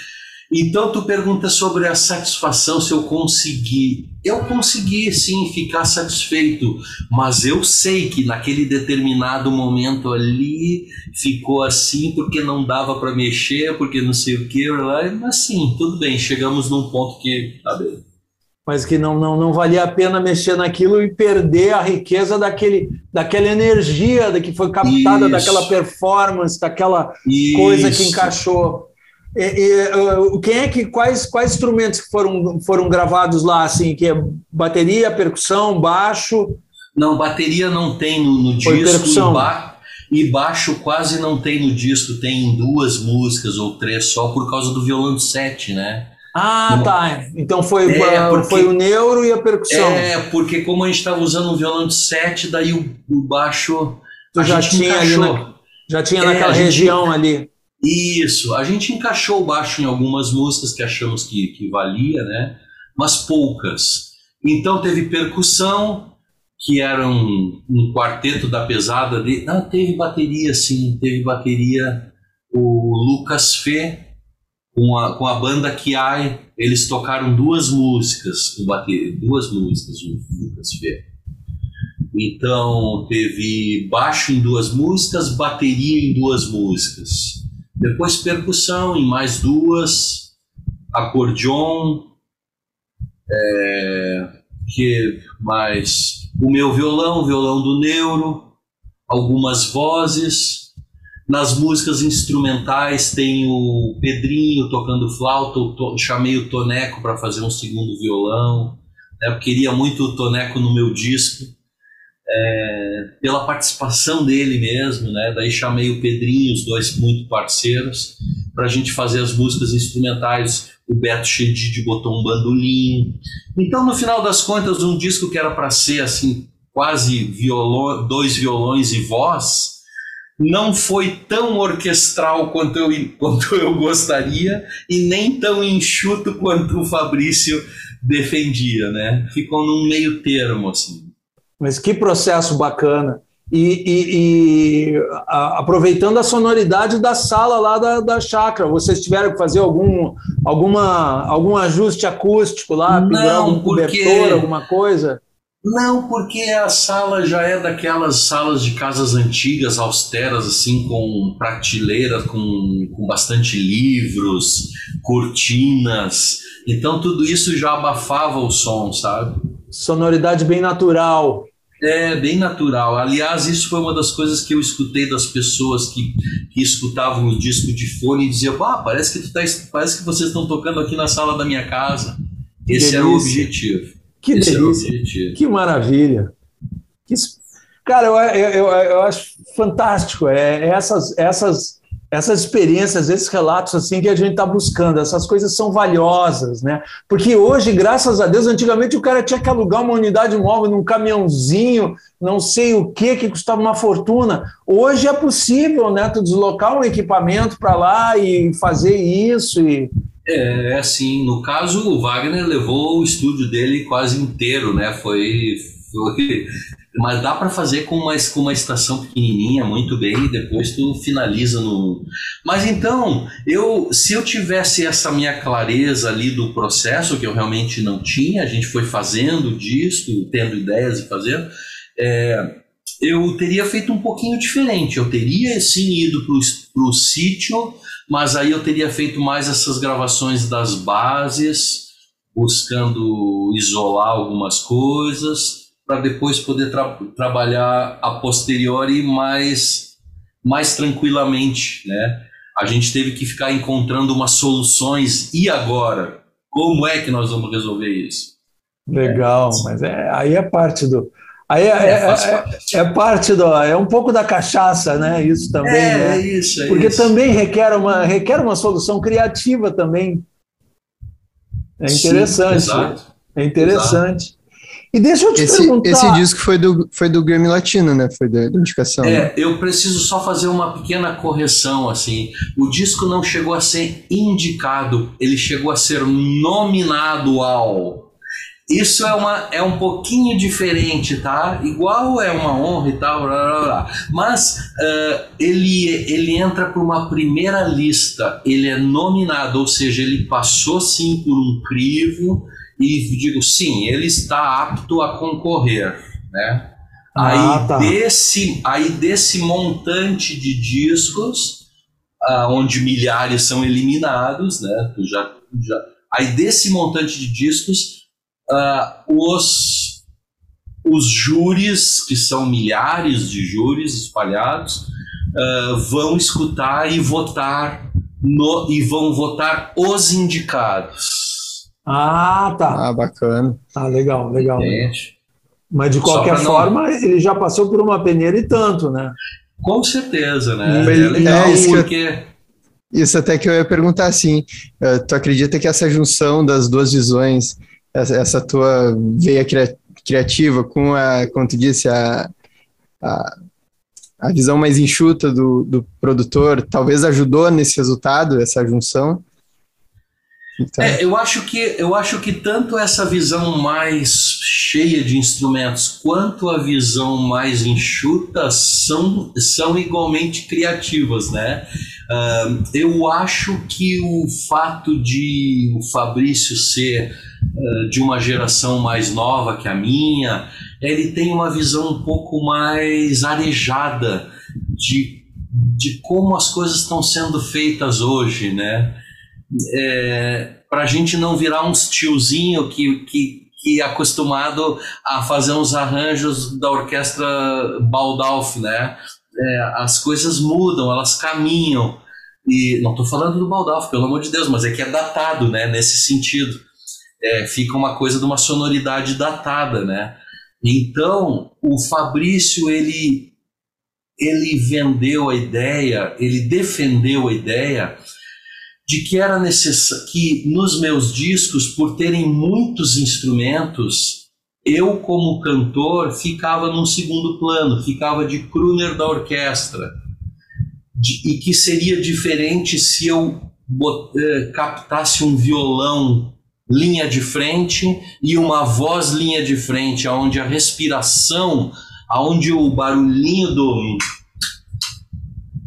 Então tu pergunta sobre a satisfação se eu consegui. Eu consegui sim ficar satisfeito, mas eu sei que naquele determinado momento ali ficou assim porque não dava para mexer, porque não sei o que, mas sim, tudo bem, chegamos num ponto que tá bem. Mas que não, não, não valia a pena mexer naquilo e perder a riqueza daquele, daquela energia que foi captada, Isso. daquela performance, daquela Isso. coisa que encaixou. E, e, quem é que quais quais instrumentos que foram foram gravados lá assim que é bateria percussão baixo não bateria não tem no, no disco percussão. E, ba e baixo quase não tem no disco tem duas músicas ou três só por causa do violão 7 né ah, tá. Então foi, é, porque, foi o neuro e a percussão. É, porque como a gente estava usando um violão de 7, daí o, o baixo. Tu já tinha, na, já tinha é, naquela região ali. Isso, a gente encaixou o baixo em algumas músicas que achamos que, que valia, né? Mas poucas. Então teve percussão, que era um, um quarteto da pesada de. Ah, teve bateria, sim, teve bateria. O Lucas Fê, com a, com a banda Kiai, eles tocaram duas músicas com bateria, duas músicas, o Lucas Fê. Então teve baixo em duas músicas, bateria em duas músicas. Depois percussão em mais duas, acordeon, é, que mais o meu violão, o violão do neuro, algumas vozes. Nas músicas instrumentais tem o Pedrinho tocando flauta, to, chamei o Toneco para fazer um segundo violão. Né? Eu queria muito o Toneco no meu disco é, pela participação dele mesmo, né? Daí chamei o Pedrinho, os dois muito parceiros, para a gente fazer as músicas instrumentais. O Beto Chedid botou um bandolim. Então, no final das contas, um disco que era para ser assim quase violão, dois violões e voz, não foi tão orquestral quanto eu, quanto eu gostaria e nem tão enxuto quanto o Fabrício defendia, né? Ficou num meio termo assim. Mas que processo bacana. E, e, e a, aproveitando a sonoridade da sala lá da, da chácara, vocês tiveram que fazer algum, alguma, algum ajuste acústico lá, algum porque... cobertor, alguma coisa? Não, porque a sala já é daquelas salas de casas antigas, austeras, assim, com prateleira, com, com bastante livros, cortinas. Então tudo isso já abafava o som, sabe? sonoridade bem natural. É, bem natural. Aliás, isso foi uma das coisas que eu escutei das pessoas que, que escutavam o disco de fone e diziam: ah, parece que, tu tá, parece que vocês estão tocando aqui na sala da minha casa. Esse era o objetivo. Que Esse delícia. Que maravilha. Que... Cara, eu, eu, eu, eu acho fantástico. É, essas, essas essas experiências, esses relatos assim que a gente está buscando, essas coisas são valiosas, né? Porque hoje, graças a Deus, antigamente o cara tinha que alugar uma unidade móvel num caminhãozinho, não sei o que, que custava uma fortuna. Hoje é possível, né? Tu deslocar um equipamento para lá e fazer isso e é, assim, no caso, o Wagner levou o estúdio dele quase inteiro, né? Foi, foi mas dá para fazer com uma, com uma estação pequenininha muito bem e depois tu finaliza no. Mas então, eu se eu tivesse essa minha clareza ali do processo, que eu realmente não tinha, a gente foi fazendo o disco, tendo ideias e fazendo, é, eu teria feito um pouquinho diferente. Eu teria sim ido para o sítio, mas aí eu teria feito mais essas gravações das bases, buscando isolar algumas coisas para depois poder tra trabalhar a posteriori mais, mais tranquilamente, né? A gente teve que ficar encontrando umas soluções e agora como é que nós vamos resolver isso? Legal, é. mas é, aí é parte do aí é, é, é, é, parte do é um pouco da cachaça, né? Isso também, é, né? isso, é porque isso. também requer uma requer uma solução criativa também. É interessante. Sim, é interessante. Exato. E deixa eu te esse, perguntar. Esse disco foi do, foi do Grammy Latino, né? Foi da, indicação. É, né? eu preciso só fazer uma pequena correção, assim. O disco não chegou a ser indicado, ele chegou a ser nominado ao. Isso é, uma, é um pouquinho diferente, tá? Igual é uma honra e tal, blá, blá, blá. mas uh, ele, ele entra por uma primeira lista, ele é nominado, ou seja, ele passou sim por um crivo e digo sim, ele está apto a concorrer, né? Ah, aí, tá. desse, aí desse montante de discos, uh, onde milhares são eliminados, né? Tu já, já, aí desse montante de discos uh, os, os júris, que são milhares de júris espalhados, uh, vão escutar e votar no, e vão votar os indicados. Ah, tá. Ah, bacana. Ah, legal, legal. Mas de qualquer forma, não... ele já passou por uma peneira e tanto, né? Com certeza, né? é legal é, porque. Isso até que eu ia perguntar assim, uh, tu acredita que essa junção das duas visões essa, essa tua veia criativa com a, como tu disse, a, a, a visão mais enxuta do, do produtor, talvez ajudou nesse resultado, essa junção? Então... É, eu acho que eu acho que tanto essa visão mais cheia de instrumentos quanto a visão mais enxuta são, são igualmente criativas, né? Uh, eu acho que o fato de o Fabrício ser de uma geração mais nova que a minha, ele tem uma visão um pouco mais arejada de, de como as coisas estão sendo feitas hoje, né? É, Para a gente não virar uns tiozinho que, que, que é acostumado a fazer uns arranjos da orquestra Baldalf, né? É, as coisas mudam, elas caminham. E não estou falando do Baldalf, pelo amor de Deus, mas é que é datado, né? Nesse sentido. É, fica uma coisa de uma sonoridade datada, né? Então, o Fabrício, ele, ele vendeu a ideia, ele defendeu a ideia de que era necessário que nos meus discos, por terem muitos instrumentos, eu como cantor ficava num segundo plano, ficava de crooner da orquestra. De, e que seria diferente se eu bot, eh, captasse um violão linha de frente e uma voz linha de frente, aonde a respiração, aonde o barulhinho do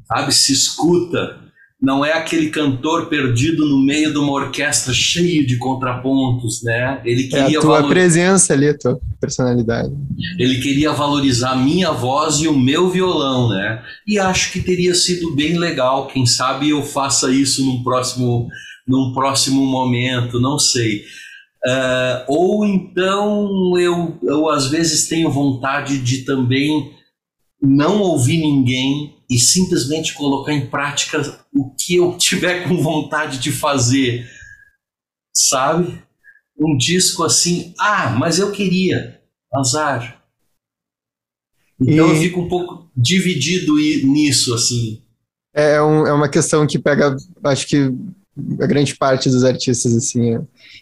sabe se escuta não é aquele cantor perdido no meio de uma orquestra cheio de contrapontos, né? Ele queria é a tua valor... presença ali, a tua personalidade. Ele queria valorizar a minha voz e o meu violão, né? E acho que teria sido bem legal, quem sabe eu faça isso num próximo, num próximo momento, não sei. Uh, ou então eu, eu às vezes tenho vontade de também não ouvir ninguém e simplesmente colocar em prática o que eu tiver com vontade de fazer, sabe? Um disco assim, ah, mas eu queria, azar. Então e... eu fico um pouco dividido nisso, assim. É, é, um, é uma questão que pega, acho que a grande parte dos artistas, assim. É.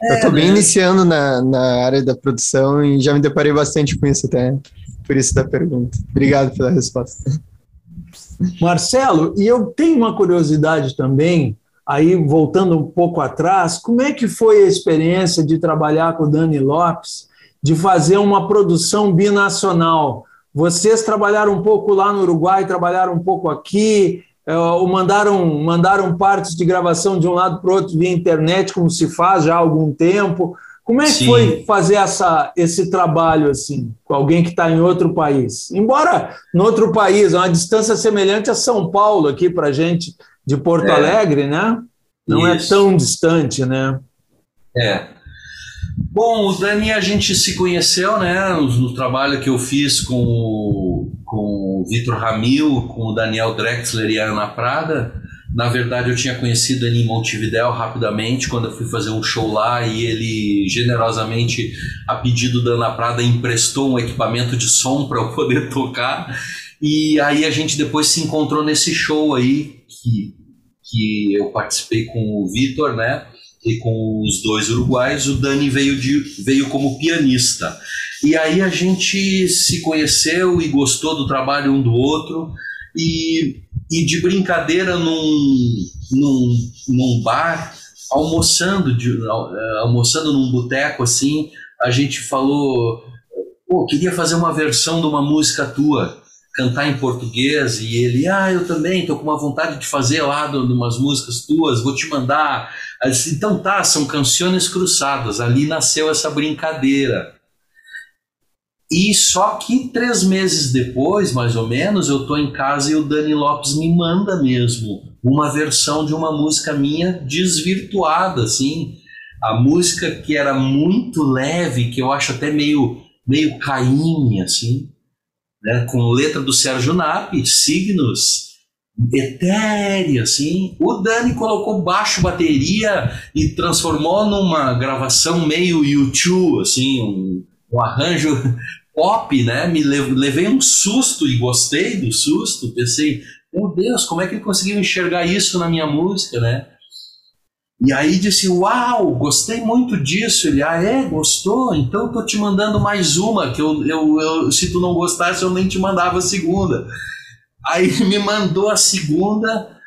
eu estou bem né? iniciando na, na área da produção e já me deparei bastante com isso até, por isso da pergunta. Obrigado pela resposta. Marcelo, e eu tenho uma curiosidade também, aí voltando um pouco atrás, como é que foi a experiência de trabalhar com o Dani Lopes, de fazer uma produção binacional? Vocês trabalharam um pouco lá no Uruguai, trabalharam um pouco aqui, ou mandaram, mandaram partes de gravação de um lado para o outro via internet, como se faz já há algum tempo. Como é que Sim. foi fazer essa, esse trabalho assim, com alguém que está em outro país? Embora em outro país, é uma distância semelhante a São Paulo aqui para gente de Porto é. Alegre, né? Não é Isso. é tão distante, né? É. Bom, o Dani a gente se conheceu, né, no, no trabalho que eu fiz com o, com o Vitor Ramil, com o Daniel Drexler e a Ana Prada. Na verdade, eu tinha conhecido ele em Montevidéu rapidamente, quando eu fui fazer um show lá, e ele generosamente, a pedido da Ana Prada, emprestou um equipamento de som para eu poder tocar. E aí a gente depois se encontrou nesse show aí, que, que eu participei com o Vitor, né? E com os dois uruguaios. O Dani veio, de, veio como pianista. E aí a gente se conheceu e gostou do trabalho um do outro. E e de brincadeira num, num, num bar, almoçando, de, uh, almoçando num boteco assim, a gente falou, pô, queria fazer uma versão de uma música tua, cantar em português, e ele, ah, eu também, tô com uma vontade de fazer lá de umas músicas tuas, vou te mandar. Disse, então tá, são canções cruzadas, ali nasceu essa brincadeira. E só que três meses depois, mais ou menos, eu tô em casa e o Dani Lopes me manda mesmo uma versão de uma música minha desvirtuada, assim. A música que era muito leve, que eu acho até meio, meio cainha, assim, né? com letra do Sérgio Nap, signos, etérea, assim. O Dani colocou baixo, bateria e transformou numa gravação meio YouTube, assim, um, um arranjo pop, né? Me levei um susto e gostei do susto. Pensei, meu Deus, como é que ele conseguiu enxergar isso na minha música, né? E aí disse, uau, gostei muito disso. Ele, ah, é, gostou? Então tô te mandando mais uma, que eu, eu, eu se tu não gostasse, eu nem te mandava a segunda. Aí me mandou a segunda,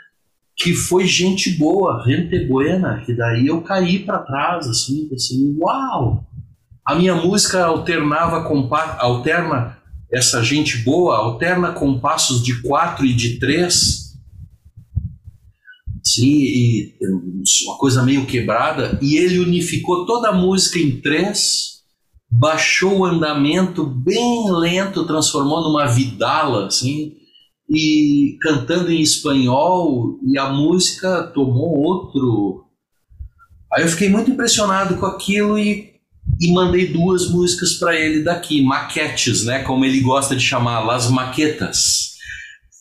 que foi gente boa, gente buena, que daí eu caí para trás, assim, assim, uau! A minha música alternava, alterna essa gente boa alterna compassos de quatro e de três, sim, e uma coisa meio quebrada, e ele unificou toda a música em três, baixou o andamento bem lento, transformou numa vidala, assim, e cantando em espanhol, e a música tomou outro. Aí eu fiquei muito impressionado com aquilo e e mandei duas músicas para ele daqui, maquetes, né, como ele gosta de chamar, las maquetas.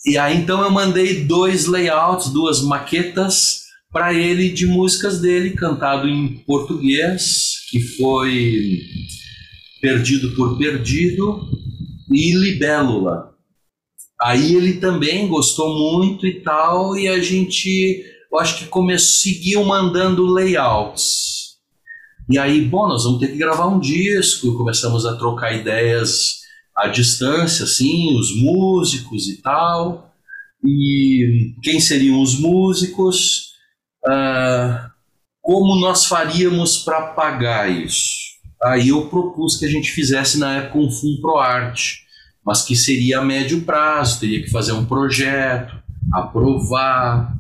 E aí então eu mandei dois layouts, duas maquetas para ele de músicas dele cantado em português, que foi Perdido por Perdido e Libélula. Aí ele também gostou muito e tal, e a gente, eu acho que começou, seguiu mandando layouts. E aí, bom, nós vamos ter que gravar um disco, começamos a trocar ideias à distância, assim, os músicos e tal. E quem seriam os músicos? Uh, como nós faríamos para pagar isso? Aí eu propus que a gente fizesse na época um fundo pro arte, mas que seria a médio prazo, teria que fazer um projeto, aprovar,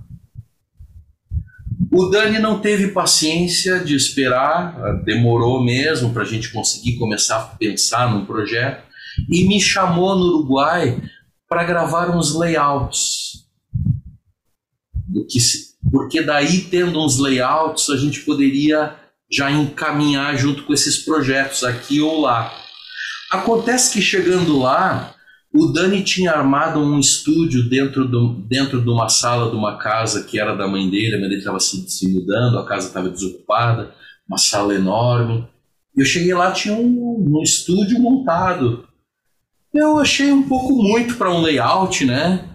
o Dani não teve paciência de esperar, demorou mesmo para a gente conseguir começar a pensar num projeto e me chamou no Uruguai para gravar uns layouts. Do que porque daí, tendo uns layouts, a gente poderia já encaminhar junto com esses projetos aqui ou lá. Acontece que chegando lá, o Dani tinha armado um estúdio dentro, do, dentro de uma sala de uma casa que era da mãe dele, a mãe dele estava se, se, mudando, a casa estava desocupada, uma sala enorme. Eu cheguei lá, tinha um, um estúdio montado. Eu achei um pouco muito para um layout, né?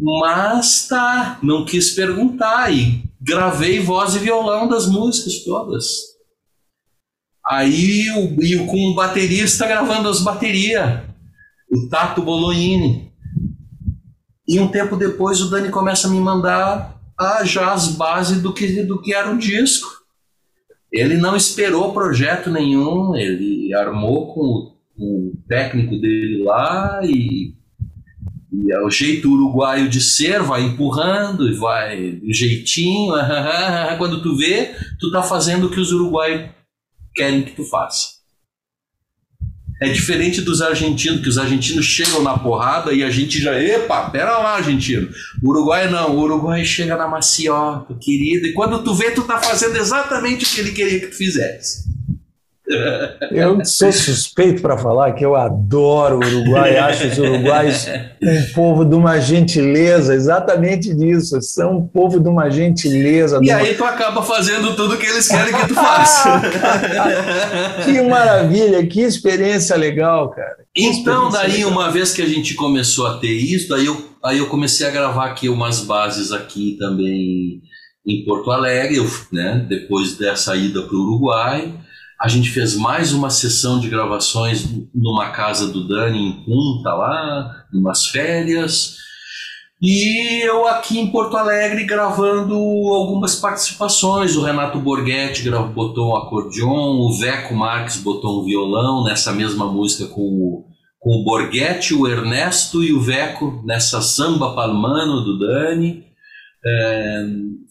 Mas tá, não quis perguntar e gravei voz e violão das músicas todas. Aí o, e com o baterista gravando as baterias o Tato Bolognini. E um tempo depois o Dani começa a me mandar ah, já as bases do que, do que era o disco. Ele não esperou projeto nenhum, ele armou com o, com o técnico dele lá e, e é o jeito uruguaio de ser, vai empurrando e vai do jeitinho. Quando tu vê, tu tá fazendo o que os uruguaios querem que tu faça. É diferente dos argentinos, que os argentinos chegam na porrada e a gente já, epa, pera lá, argentino. Uruguai não, o Uruguai chega na maciota, querido, e quando tu vê, tu tá fazendo exatamente o que ele queria que tu fizesse. Eu sou suspeito para falar que eu adoro o Uruguai, acho os uruguaios um povo de uma gentileza, exatamente disso, são um povo de uma gentileza. E aí uma... tu acaba fazendo tudo que eles querem que tu faça. que maravilha, que experiência legal, cara. Que então, daí, legal. uma vez que a gente começou a ter isso, aí eu, aí eu comecei a gravar aqui umas bases aqui também em Porto Alegre, eu, né, depois dessa ida para o Uruguai. A gente fez mais uma sessão de gravações numa casa do Dani em Punta, lá, umas férias. E eu aqui em Porto Alegre gravando algumas participações. O Renato Borghetti botou um acordeon, o Veco Marques botou um violão nessa mesma música com o, com o Borghetti, o Ernesto e o Veco nessa samba palmano do Dani.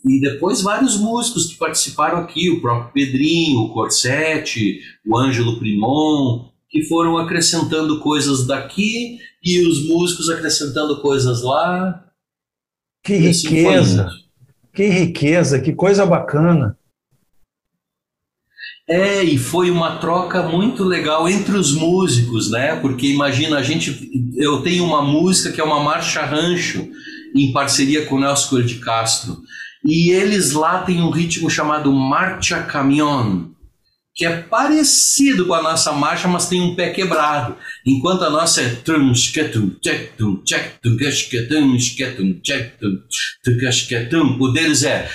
E depois vários músicos que participaram aqui, o próprio Pedrinho, o Corsetti, o Ângelo Primon, que foram acrescentando coisas daqui e os músicos acrescentando coisas lá. Que assim riqueza! Que riqueza, que coisa bacana. É, e foi uma troca muito legal entre os músicos, né? Porque imagina, a gente. Eu tenho uma música que é uma marcha rancho, em parceria com o Nelson Coelho de Castro. E eles lá têm um ritmo chamado Marcha Camion que é parecido com a nossa marcha, mas tem um pé quebrado. Enquanto a nossa é o deles é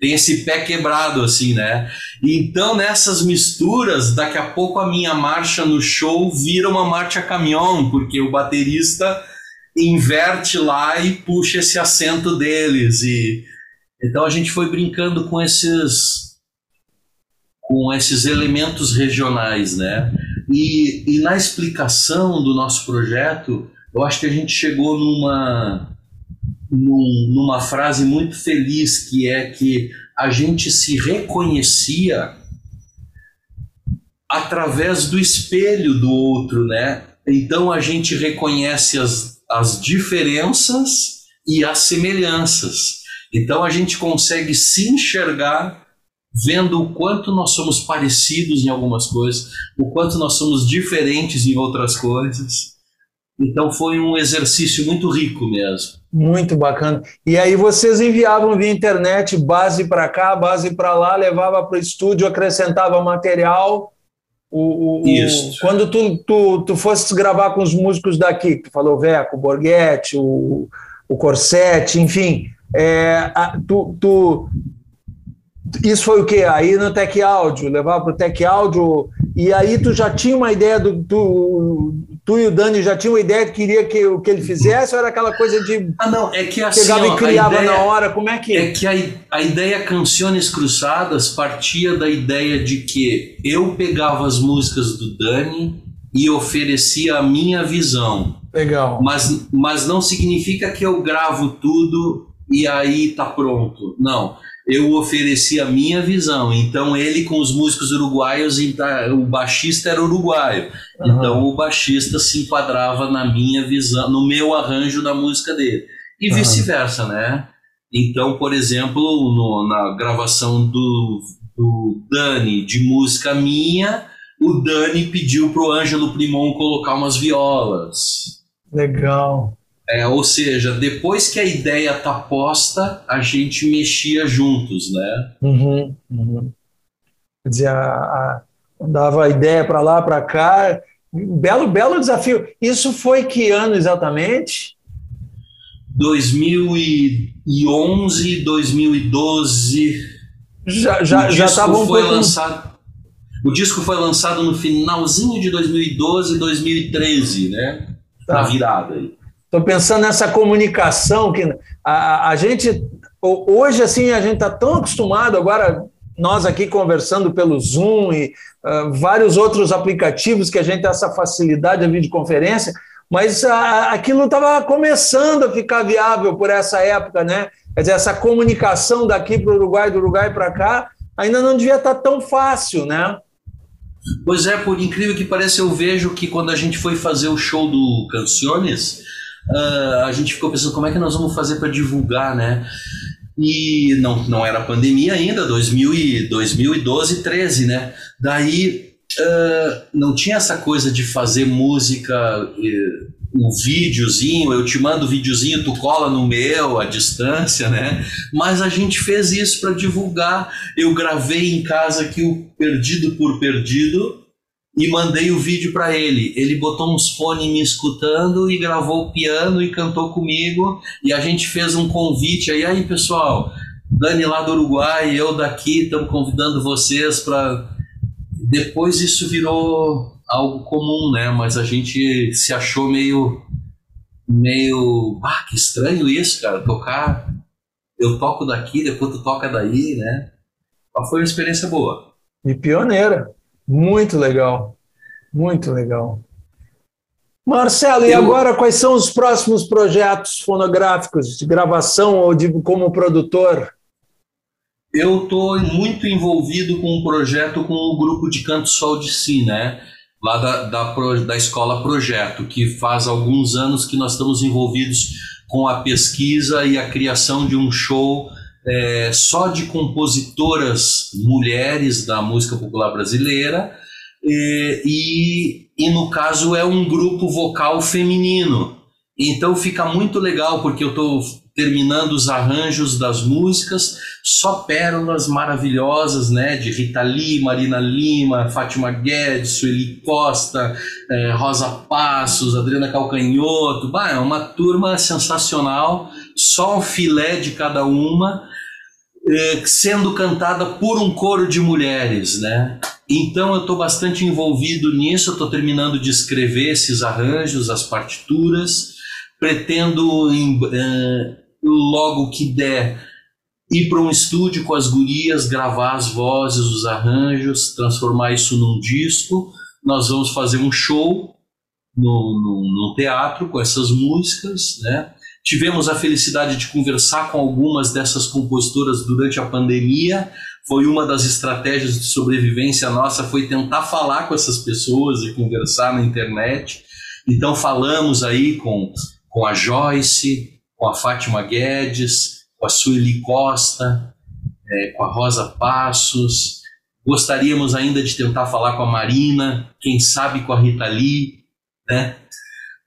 tem esse pé quebrado assim, né? Então nessas misturas, daqui a pouco a minha marcha no show vira uma marcha caminhão, porque o baterista inverte lá e puxa esse acento deles e então a gente foi brincando com esses com esses elementos regionais, né? E, e na explicação do nosso projeto, eu acho que a gente chegou numa num, numa frase muito feliz que é que a gente se reconhecia através do espelho do outro, né? Então a gente reconhece as, as diferenças e as semelhanças. Então a gente consegue se enxergar vendo o quanto nós somos parecidos em algumas coisas, o quanto nós somos diferentes em outras coisas. Então foi um exercício muito rico mesmo. Muito bacana. E aí vocês enviavam via internet base para cá, base para lá, levava para o estúdio, acrescentava material. O, o, Isso. Quando tu, tu, tu fosses gravar com os músicos daqui, tu falou Veco, o Borghetti, o, o Corsetti, enfim, é, a, tu, tu, isso foi o que? Aí no Tech Áudio, levava para o Tech Áudio, e aí tu já tinha uma ideia do. Tu, tu e o Dani já tinham uma ideia que queria que o que ele fizesse, ou era aquela coisa de. Ah, não, é que assim. Pegava ó, e criava ideia, na hora, como é que. É que a, a ideia Canções Cruzadas partia da ideia de que eu pegava as músicas do Dani e oferecia a minha visão. Legal. Mas, mas não significa que eu gravo tudo e aí tá pronto. Não, eu ofereci a minha visão. Então ele com os músicos uruguaios, o baixista era uruguaio. Uhum. Então o baixista se enquadrava na minha visão, no meu arranjo da música dele. E uhum. vice-versa, né? Então, por exemplo, no, na gravação do, do Dani de música minha, o Dani pediu pro Ângelo Primon colocar umas violas. Legal. É, ou seja, depois que a ideia tá posta, a gente mexia juntos, né? Uhum, uhum. Quer dizer, a, a, dava a ideia para lá, para cá. Belo, belo desafio. Isso foi que ano exatamente? 2011, 2012. Já já já estava um foi pouco... lançado. O disco foi lançado no finalzinho de 2012, 2013, né? Tá. Na virada aí. Estou pensando nessa comunicação que a, a gente hoje assim a gente está tão acostumado agora nós aqui conversando pelo Zoom e uh, vários outros aplicativos que a gente tem essa facilidade de videoconferência, mas uh, aquilo estava começando a ficar viável por essa época, né? Quer dizer, essa comunicação daqui para o Uruguai, do Uruguai para cá, ainda não devia estar tá tão fácil, né? Pois é, por incrível que pareça, eu vejo que quando a gente foi fazer o show do Canciones, uh, a gente ficou pensando como é que nós vamos fazer para divulgar, né? E não, não era pandemia ainda, 2000 e, 2012, 13, né? Daí uh, não tinha essa coisa de fazer música, um videozinho, eu te mando o videozinho, tu cola no meu, à distância, né? Mas a gente fez isso para divulgar. Eu gravei em casa aqui o Perdido por Perdido, e mandei o vídeo para ele. Ele botou uns fones me escutando e gravou o piano e cantou comigo. E a gente fez um convite aí, aí pessoal, Dani lá do Uruguai, eu daqui, estamos convidando vocês para depois isso virou algo comum, né? Mas a gente se achou meio meio, ah, que estranho isso, cara, tocar eu toco daqui, depois tu toca daí, né? Mas foi uma experiência boa. E pioneira. Muito legal. Muito legal. Marcelo, e agora quais são os próximos projetos fonográficos de gravação ou de como produtor? Eu estou muito envolvido com um projeto com o grupo de canto sol de si, né? Lá da, da, da escola Projeto, que faz alguns anos que nós estamos envolvidos com a pesquisa e a criação de um show é, só de compositoras mulheres da música popular brasileira e, e, e, no caso é um grupo vocal feminino. Então fica muito legal porque eu estou terminando os arranjos das músicas, só pérolas maravilhosas, né? De Rita Lee, Marina Lima, Fátima Guedes, Sueli Costa, eh, Rosa Passos, Adriana Calcanhoto. Bah, é uma turma sensacional, só um filé de cada uma, sendo cantada por um coro de mulheres, né? Então eu estou bastante envolvido nisso, estou terminando de escrever esses arranjos, as partituras, pretendo em, uh, logo que der, ir para um estúdio com as gurias, gravar as vozes, os arranjos, transformar isso num disco. Nós vamos fazer um show no, no, no teatro com essas músicas, né? Tivemos a felicidade de conversar com algumas dessas compositoras durante a pandemia. Foi uma das estratégias de sobrevivência nossa, foi tentar falar com essas pessoas e conversar na internet. Então falamos aí com, com a Joyce, com a Fátima Guedes, com a Sueli Costa, é, com a Rosa Passos. Gostaríamos ainda de tentar falar com a Marina, quem sabe com a Rita Lee, né?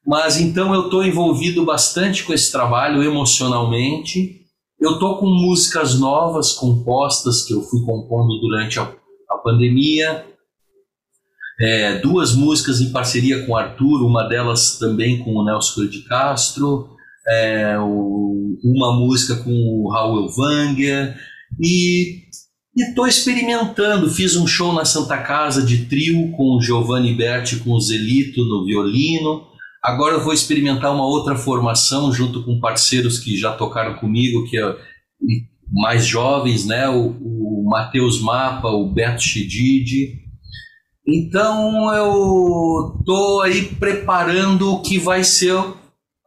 Mas então eu estou envolvido bastante com esse trabalho emocionalmente. Eu estou com músicas novas compostas que eu fui compondo durante a, a pandemia. É, duas músicas em parceria com o Arthur, uma delas também com o Nelson de Castro é, o, uma música com o Raul Wanger e estou experimentando. Fiz um show na Santa Casa de trio com o Giovanni Berti com o Zelito no violino. Agora eu vou experimentar uma outra formação junto com parceiros que já tocaram comigo, que é mais jovens, né? O, o Matheus Mapa, o Beto Chedid. Então eu tô aí preparando o que vai ser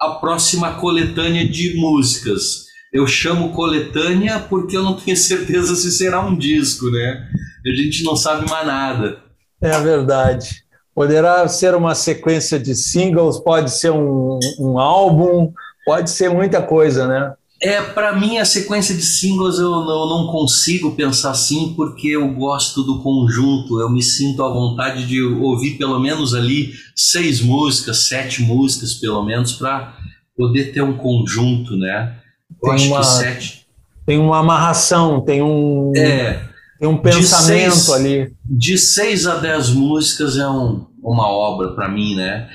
a próxima coletânea de músicas. Eu chamo coletânea porque eu não tenho certeza se será um disco, né? A gente não sabe mais nada. É a verdade. Poderá ser uma sequência de singles, pode ser um, um álbum, pode ser muita coisa, né? É, para mim a sequência de singles eu não, eu não, consigo pensar assim porque eu gosto do conjunto, eu me sinto à vontade de ouvir pelo menos ali seis músicas, sete músicas pelo menos para poder ter um conjunto, né? Eu tem acho uma, que sete tem uma amarração, tem um é, tem um pensamento seis, ali. De seis a dez músicas é um, uma obra para mim, né?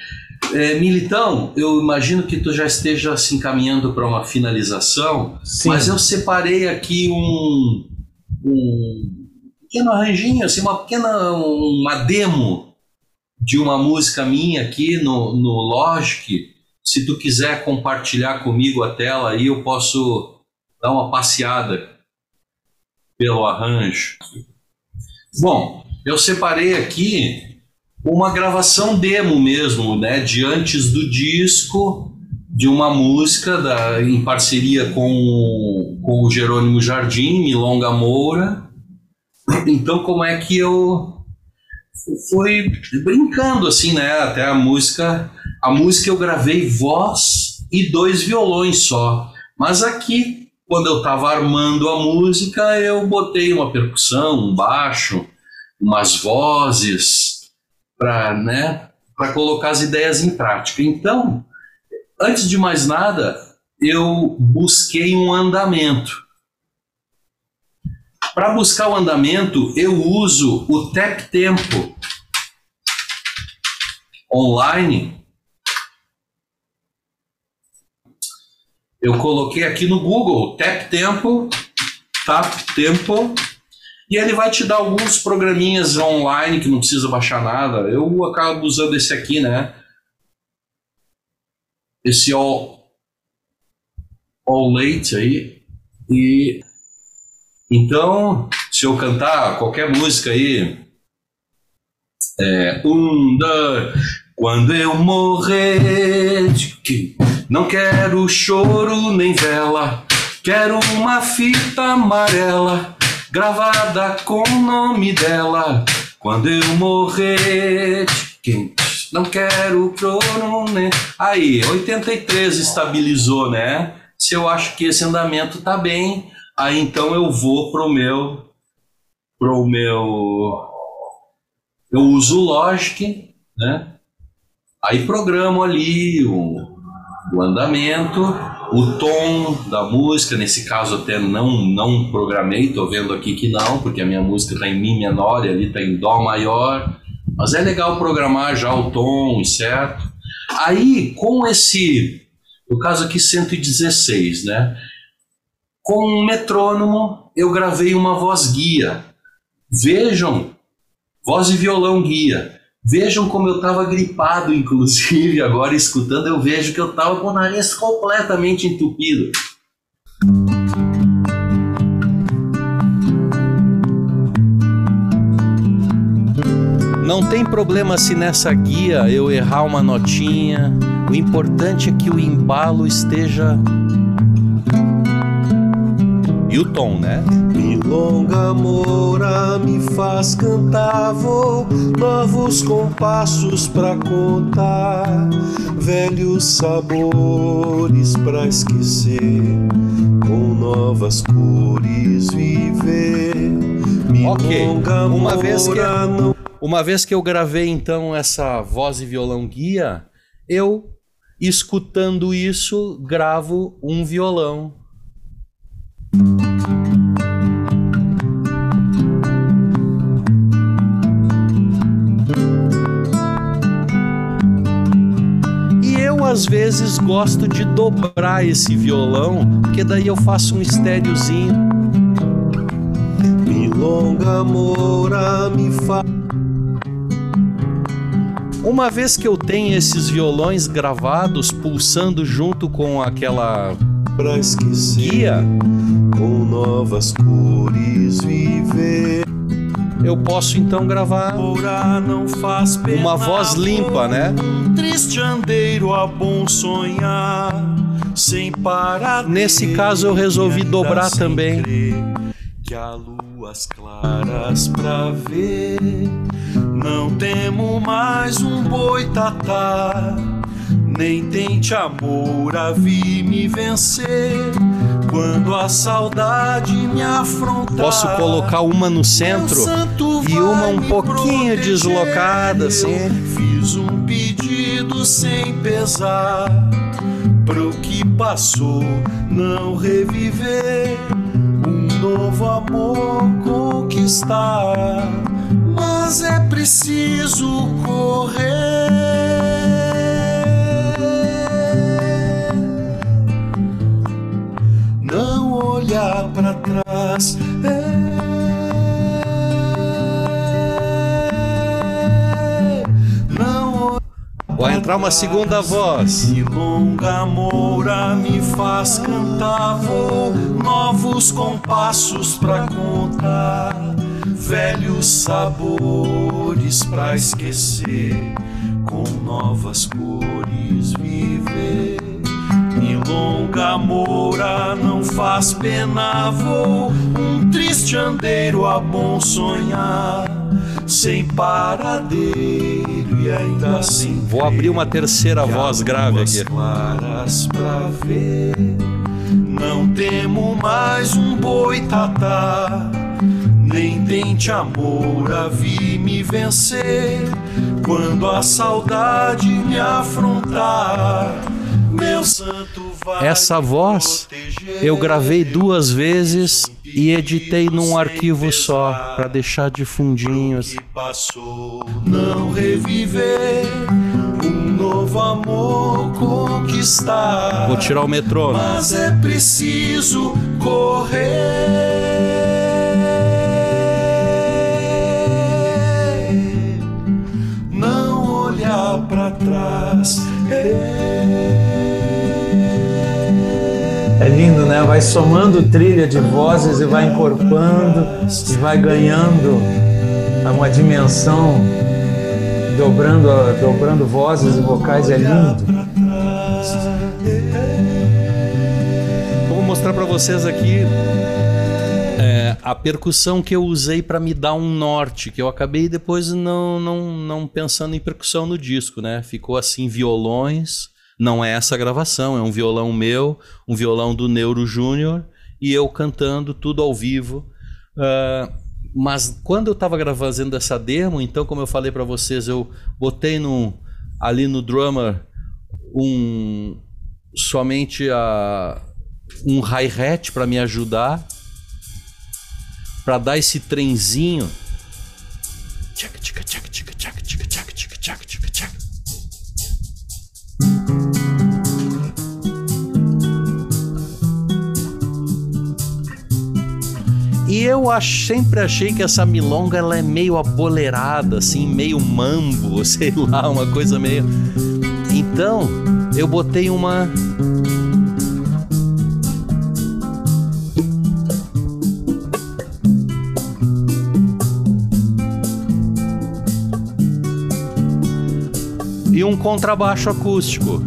É, Militão, eu imagino que tu já esteja se encaminhando para uma finalização, Sim. mas eu separei aqui um, um pequeno arranjinho, assim, uma pequena uma demo de uma música minha aqui no, no Logic. Se tu quiser compartilhar comigo a tela aí, eu posso dar uma passeada pelo arranjo. Bom, eu separei aqui uma gravação demo mesmo, né, de antes do disco, de uma música da, em parceria com, com o Jerônimo Jardim, Milonga Moura. Então, como é que eu fui brincando assim, né, até a música, a música eu gravei voz e dois violões só. Mas aqui, quando eu estava armando a música, eu botei uma percussão, um baixo, umas vozes, para né, colocar as ideias em prática. Então, antes de mais nada, eu busquei um andamento. Para buscar o andamento, eu uso o Tap Tempo online. Eu coloquei aqui no Google Tap Tempo, Tap Tempo E ele vai te dar alguns programinhas online que não precisa baixar nada. Eu acabo usando esse aqui, né? Esse All, all Late aí. E então, se eu cantar qualquer música aí, é, um, dois, quando eu morrer, não quero choro nem vela, quero uma fita amarela gravada com o nome dela. Quando eu morrer, não quero choro nem. Aí, 83 estabilizou, né? Se eu acho que esse andamento tá bem, Aí então eu vou pro meu pro meu eu uso o Logic, né? Aí programo ali o, o andamento, o tom da música, nesse caso até não não programei, tô vendo aqui que não, porque a minha música está em mi menor e ali está em dó maior. Mas é legal programar já o tom, certo? Aí com esse, no caso aqui 116, né? Com um metrônomo, eu gravei uma voz guia. Vejam, voz e violão guia. Vejam como eu estava gripado, inclusive, agora escutando, eu vejo que eu estava com o nariz completamente entupido. Não tem problema se nessa guia eu errar uma notinha, o importante é que o embalo esteja e o tom, né? Milonga Moura me faz cantar, vou novos compassos pra contar, velhos sabores pra esquecer, com novas cores viver. Milonga ok, uma vez que não... uma vez que eu gravei então essa voz e violão guia, eu escutando isso gravo um violão às vezes gosto de dobrar esse violão, porque daí eu faço um estériozinho. Milonga mora me fa uma vez que eu tenho esses violões gravados pulsando junto com aquela pra esquecer guia com novas cores viver. Eu posso então gravar uma voz limpa, né? Triste andeiro a bom sonhar, sem parar. Nesse caso eu resolvi dobrar também. Que há luas claras pra ver. Não temo mais um boitatá nem tente amor a vir me vencer. Quando a saudade me afrontar, posso colocar uma no centro e uma um pouquinho proteger. deslocada assim. Fiz um pedido sem pesar pro que passou não reviver. Um novo amor conquistar, mas é preciso correr. Olhar para trás. É... Não Vai entrar uma segunda voz. E longa moura me faz cantar, vou novos compassos pra contar, velhos sabores pra esquecer, com novas cores viver longa moura não faz pena, vou um triste andeiro a bom sonhar, sem paradeiro e ainda assim. Vou abrir uma terceira voz grave aqui. claras pra ver, não temo mais um boitatá. Nem tente amor a vir me vencer quando a saudade me afrontar. Meu santo essa voz eu gravei duas vezes e editei num arquivo só para deixar de fundinhos. Passou, não reviver um novo amor conquistar. Vou tirar o metrô. Né? Mas é preciso correr. Não olhar para trás Né? Vai somando trilha de vozes e vai encorpando e vai ganhando uma dimensão, dobrando, dobrando vozes e vocais. É lindo. Vou mostrar para vocês aqui é, a percussão que eu usei para me dar um norte, que eu acabei depois não, não, não pensando em percussão no disco, né? Ficou assim violões não é essa gravação, é um violão meu, um violão do Neuro Júnior e eu cantando tudo ao vivo. Uh, mas quando eu estava fazendo essa demo, então, como eu falei para vocês, eu botei no, ali no drummer um somente a, um hi-hat para me ajudar, para dar esse trenzinho. Tchac, tchac, tchac, eu ach, sempre achei que essa milonga ela é meio abolerada, assim, meio mambo, sei lá, uma coisa meio. Então, eu botei uma. E um contrabaixo acústico.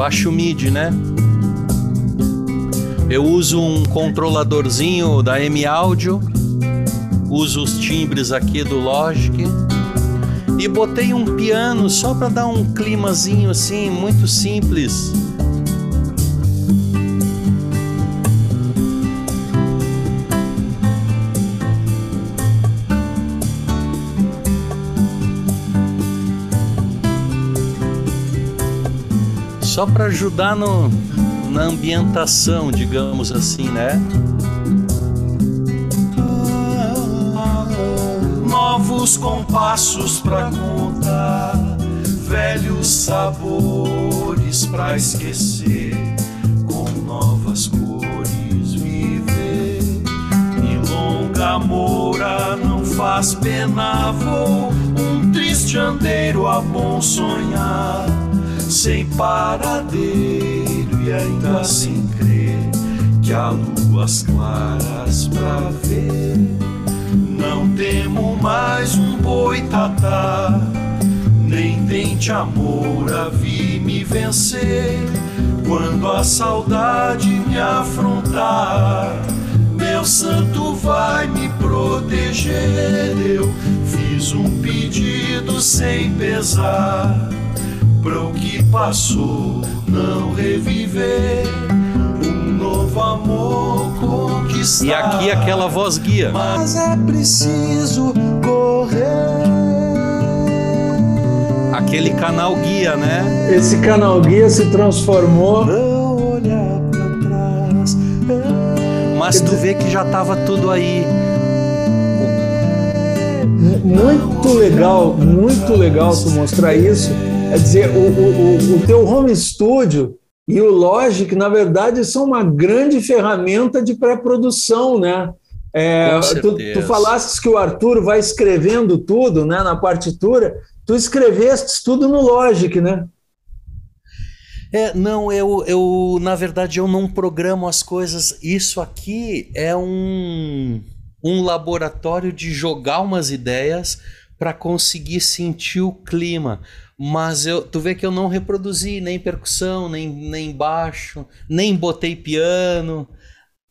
Baixo MIDI, né? Eu uso um controladorzinho da M Audio, uso os timbres aqui do Logic e botei um piano só para dar um climazinho assim, muito simples. Só para ajudar no, na ambientação, digamos assim, né? Novos compassos para contar, velhos sabores para esquecer, com novas cores viver. Milonga Moura não faz pena, vou um triste andeiro a bom sonhar sem paradeiro e ainda assim crer que há luas claras pra ver. Não temo mais um boitatá, nem tente amor a vir me vencer. Quando a saudade me afrontar, meu santo vai me proteger. Eu fiz um pedido sem pesar para o que passou não reviver um novo amor conquistar. E aqui aquela voz guia. Mas é preciso correr. Aquele canal guia, né? Esse canal guia se transformou. Não olhar para trás. Mas tu vê que já tava tudo aí. Muito legal, muito legal tu mostrar isso é dizer, o, o, o teu home studio e o Logic, na verdade, são uma grande ferramenta de pré-produção, né? É, tu, tu falaste que o Arthur vai escrevendo tudo né, na partitura, tu escreveste tudo no Logic, né? É, não, eu, eu, na verdade, eu não programo as coisas. Isso aqui é um, um laboratório de jogar umas ideias para conseguir sentir o clima. Mas eu, tu vê que eu não reproduzi nem percussão, nem, nem baixo, nem botei piano.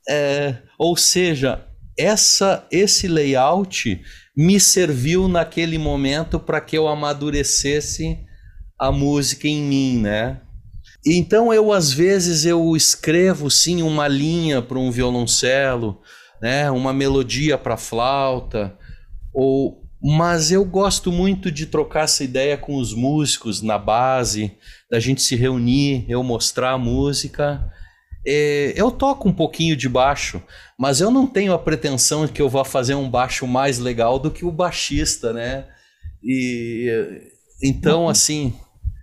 É, ou seja, essa, esse layout me serviu naquele momento para que eu amadurecesse a música em mim, né? Então eu às vezes eu escrevo sim uma linha para um violoncelo, né? Uma melodia para flauta ou mas eu gosto muito de trocar essa ideia com os músicos na base, da gente se reunir, eu mostrar a música. É, eu toco um pouquinho de baixo, mas eu não tenho a pretensão de que eu vá fazer um baixo mais legal do que o baixista, né? E então assim.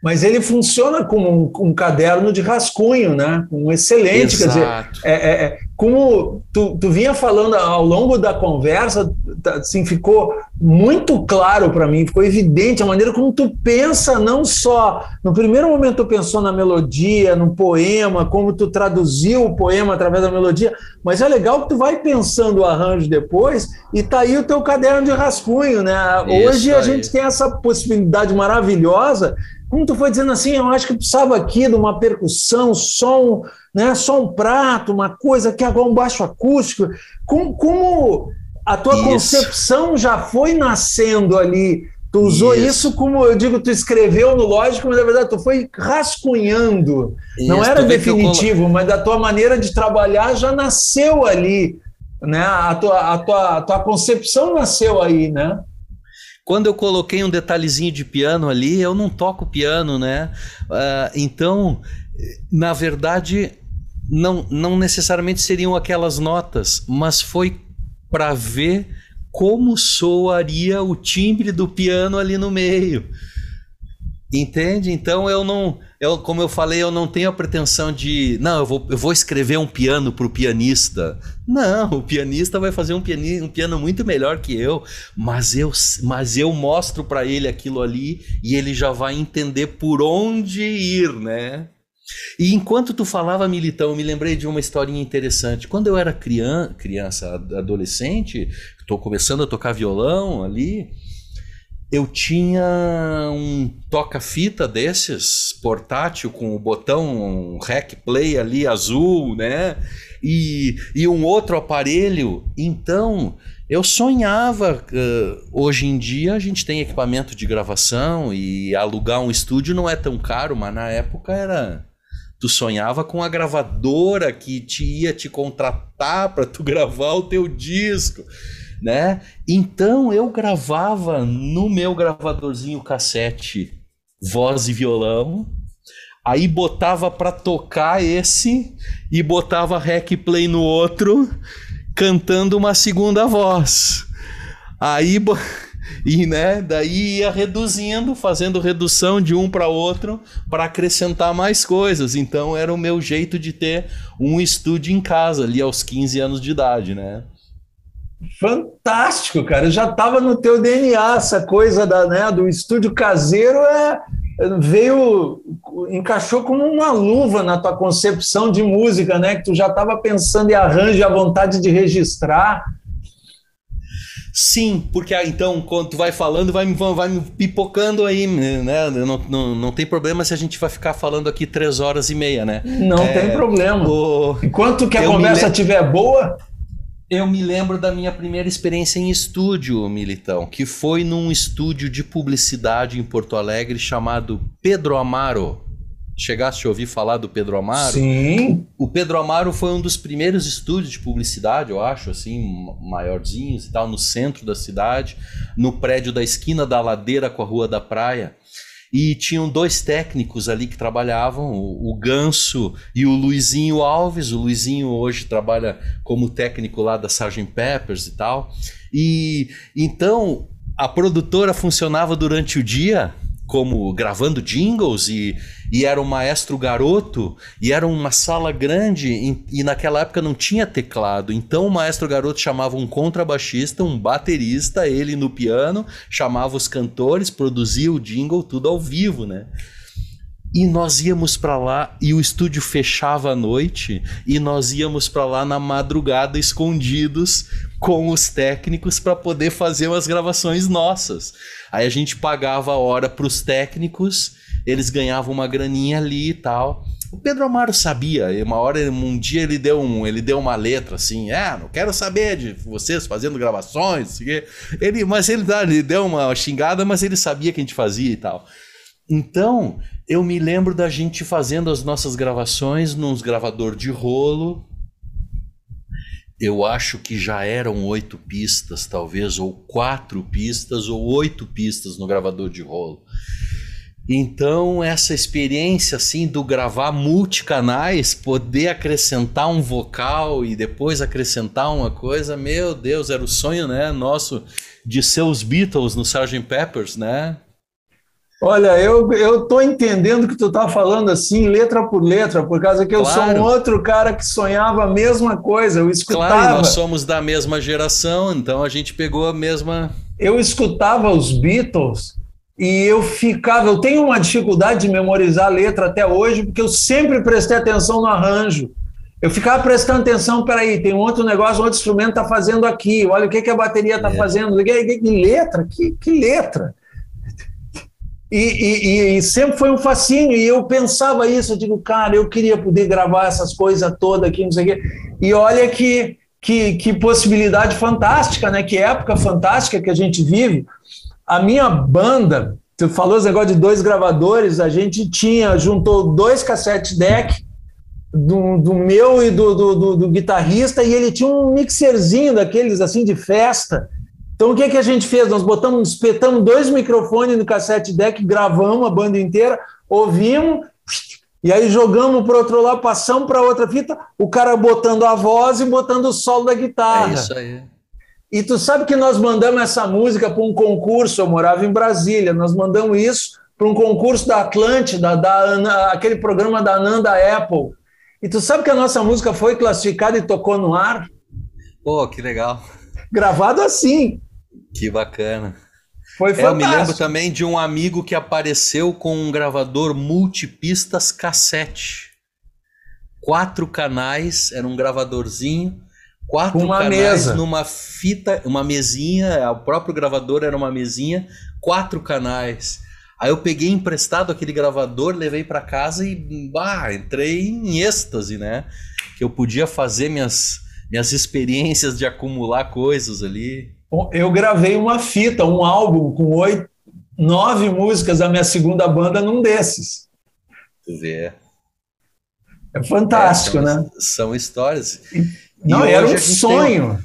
mas ele funciona como um, um caderno de rascunho, né? Um excelente, Exato. quer dizer, é, é, é, como tu, tu vinha falando ao longo da conversa, tá, assim, ficou muito claro para mim, ficou evidente a maneira como tu pensa, não só no primeiro momento tu pensou na melodia, no poema, como tu traduziu o poema através da melodia, mas é legal que tu vai pensando o arranjo depois e tá aí o teu caderno de rascunho, né? Isso Hoje a aí. gente tem essa possibilidade maravilhosa como tu foi dizendo assim, eu acho que precisava aqui de uma percussão, som, né, só um prato, uma coisa que agora um baixo acústico. Como, como a tua Isso. concepção já foi nascendo ali? Tu usou isso. Isso. como eu digo, tu escreveu no lógico, mas na verdade tu foi rascunhando. Não Isso, era vê que eu colo- definitivo, mas da tua maneira de trabalhar já nasceu ali, né? A tua, a tua, a tua concepção nasceu aí, né? Quando eu coloquei um detalhezinho de piano ali, eu não toco piano, né? Ah, então, na verdade, não, não necessariamente seriam aquelas notas, mas foi para ver como soaria o timbre do piano ali no meio. Entende? Então eu não, eu, como eu falei, eu não tenho a pretensão de, não, eu vou, eu vou escrever um piano para o pianista. Não, o pianista vai fazer um, piani, um piano muito melhor que eu, mas eu, mas eu mostro para ele aquilo ali e ele já vai entender por onde ir, né? E enquanto tu falava, Militão, eu me lembrei de uma historinha interessante. Quando eu era criança, criança adolescente, estou começando a tocar violão ali, eu tinha um toca-fita desses, portátil, com o botão rec play ali azul, né? E, e um outro aparelho. Então, eu sonhava. Uh, hoje em dia a gente tem equipamento de gravação e alugar um estúdio não é tão caro, mas na época era. Tu sonhava com a gravadora que te ia te contratar para tu gravar o teu disco né? Então eu gravava no meu gravadorzinho cassete voz e violão, aí botava para tocar esse e botava rec play no outro, cantando uma segunda voz. Aí e né, daí ia reduzindo, fazendo redução de um para outro para acrescentar mais coisas. Então era o meu jeito de ter um estúdio em casa ali aos 15 anos de idade, né? Fantástico, cara. Já estava no teu DNA essa coisa da, né, do estúdio caseiro é veio encaixou como uma luva na tua concepção de música, né? Que tu já estava pensando em arranjo, e a vontade de registrar. Sim, porque ah, então quando tu vai falando, vai, vai me pipocando aí, né? Não, não, não tem problema se a gente vai ficar falando aqui três horas e meia, né? Não é, tem problema. O... Enquanto que a conversa estiver boa. Eu me lembro da minha primeira experiência em estúdio, Militão, que foi num estúdio de publicidade em Porto Alegre chamado Pedro Amaro. Chegaste a ouvir falar do Pedro Amaro? Sim. O Pedro Amaro foi um dos primeiros estúdios de publicidade, eu acho, assim, maiorzinhos e tal, no centro da cidade, no prédio da esquina da ladeira com a Rua da Praia. E tinham dois técnicos ali que trabalhavam, o, o Ganso e o Luizinho Alves. O Luizinho hoje trabalha como técnico lá da Sgt. Peppers e tal. E então a produtora funcionava durante o dia como gravando jingles e, e era um maestro garoto e era uma sala grande e, e, naquela época não tinha teclado. Então o maestro garoto chamava um contrabaixista um baterista ele no piano chamava os cantores produzia o jingle tudo ao vivo né? E nós íamos para lá e o estúdio fechava à noite e nós íamos para lá na madrugada escondidos com os técnicos para poder fazer umas gravações nossas. Aí a gente pagava a hora para os técnicos, eles ganhavam uma graninha ali e tal. O Pedro Amaro sabia, uma hora, um dia ele deu, um, ele deu uma letra assim, é, não quero saber de vocês fazendo gravações, ele, mas ele, ele deu uma xingada, mas ele sabia que a gente fazia e tal. Então, eu me lembro da gente fazendo as nossas gravações nos gravador de rolo. Eu acho que já eram oito pistas, talvez, ou quatro pistas, ou oito pistas no gravador de rolo. Então, essa experiência assim do gravar multicanais, poder acrescentar um vocal e depois acrescentar uma coisa, meu Deus, era o sonho, né, nosso de ser os Beatles no Sgt. Peppers, né? Olha, eu eu tô entendendo que tu tá falando assim, letra por letra, por causa que eu claro. sou um outro cara que sonhava a mesma coisa. Eu escutava. Claro, nós somos da mesma geração, então a gente pegou a mesma. Eu escutava os Beatles e eu ficava. Eu tenho uma dificuldade de memorizar a letra até hoje, porque eu sempre prestei atenção no arranjo. Eu ficava prestando atenção, peraí, tem um outro negócio, um outro instrumento está fazendo aqui, olha o que, que a bateria está é. fazendo. Que, que letra, que, que letra. E, e, e, sempre foi um fascínio, e eu pensava isso, eu digo, cara, eu queria poder gravar essas coisas todas aqui, não sei o quê. E olha que, que, que possibilidade fantástica, né? Que época fantástica que a gente vive. A minha banda, tu falou esse negócio de dois gravadores, a gente tinha, juntou dois cassete deck do, do meu e do, do, do, guitarrista, e ele tinha um mixerzinho daqueles assim de festa. Então o que, que a gente fez? Nós botamos, espetamos dois microfones no cassete deck, gravamos a banda inteira, ouvimos, e aí jogamos para outro lado, passamos para outra fita, o cara botando a voz e botando o solo da guitarra. É isso aí. E tu sabe que nós mandamos essa música para um concurso, eu morava em Brasília, nós mandamos isso para um concurso da Atlântida, da, aquele programa da Ananda Apple. E tu sabe que a nossa música foi classificada e tocou no ar? Pô, que legal. Gravado assim. Que bacana. Foi fantástico. É, eu me lembro também de um amigo que apareceu com um gravador multipistas cassete. Quatro canais, era um gravadorzinho, quatro uma canais mesa. numa fita, uma mesinha, o próprio gravador era uma mesinha, quatro canais. Aí eu peguei emprestado aquele gravador, levei para casa e bah, entrei em êxtase, né? Que eu podia fazer minhas, minhas experiências de acumular coisas ali. Eu gravei uma fita, um álbum com oito, nove músicas da minha segunda banda num desses. Vê. É fantástico, é, são, né? São histórias. Não, era um sonho.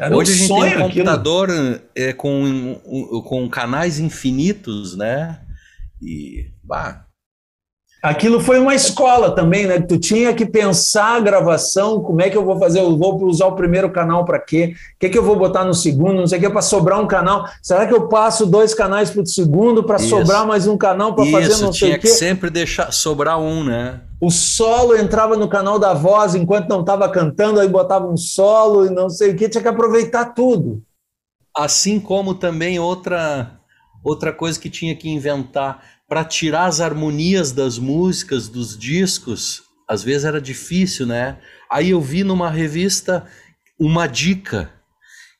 Era Hoje um a gente tem um computador é, com, com canais infinitos, né? E, bah, Aquilo foi uma escola também, né? Tu tinha que pensar a gravação, como é que eu vou fazer? Eu vou usar o primeiro canal para quê? O que, que eu vou botar no segundo? Não sei o que, para sobrar um canal. Será que eu passo dois canais para o segundo para sobrar mais um canal para fazer não sei o quê? tinha que sempre deixar sobrar um, né? O solo entrava no canal da voz enquanto não estava cantando, aí botava um solo e não sei o que, tinha que aproveitar tudo. Assim como também outra, outra coisa que tinha que inventar para tirar as harmonias das músicas, dos discos, às vezes era difícil, né? Aí eu vi numa revista uma dica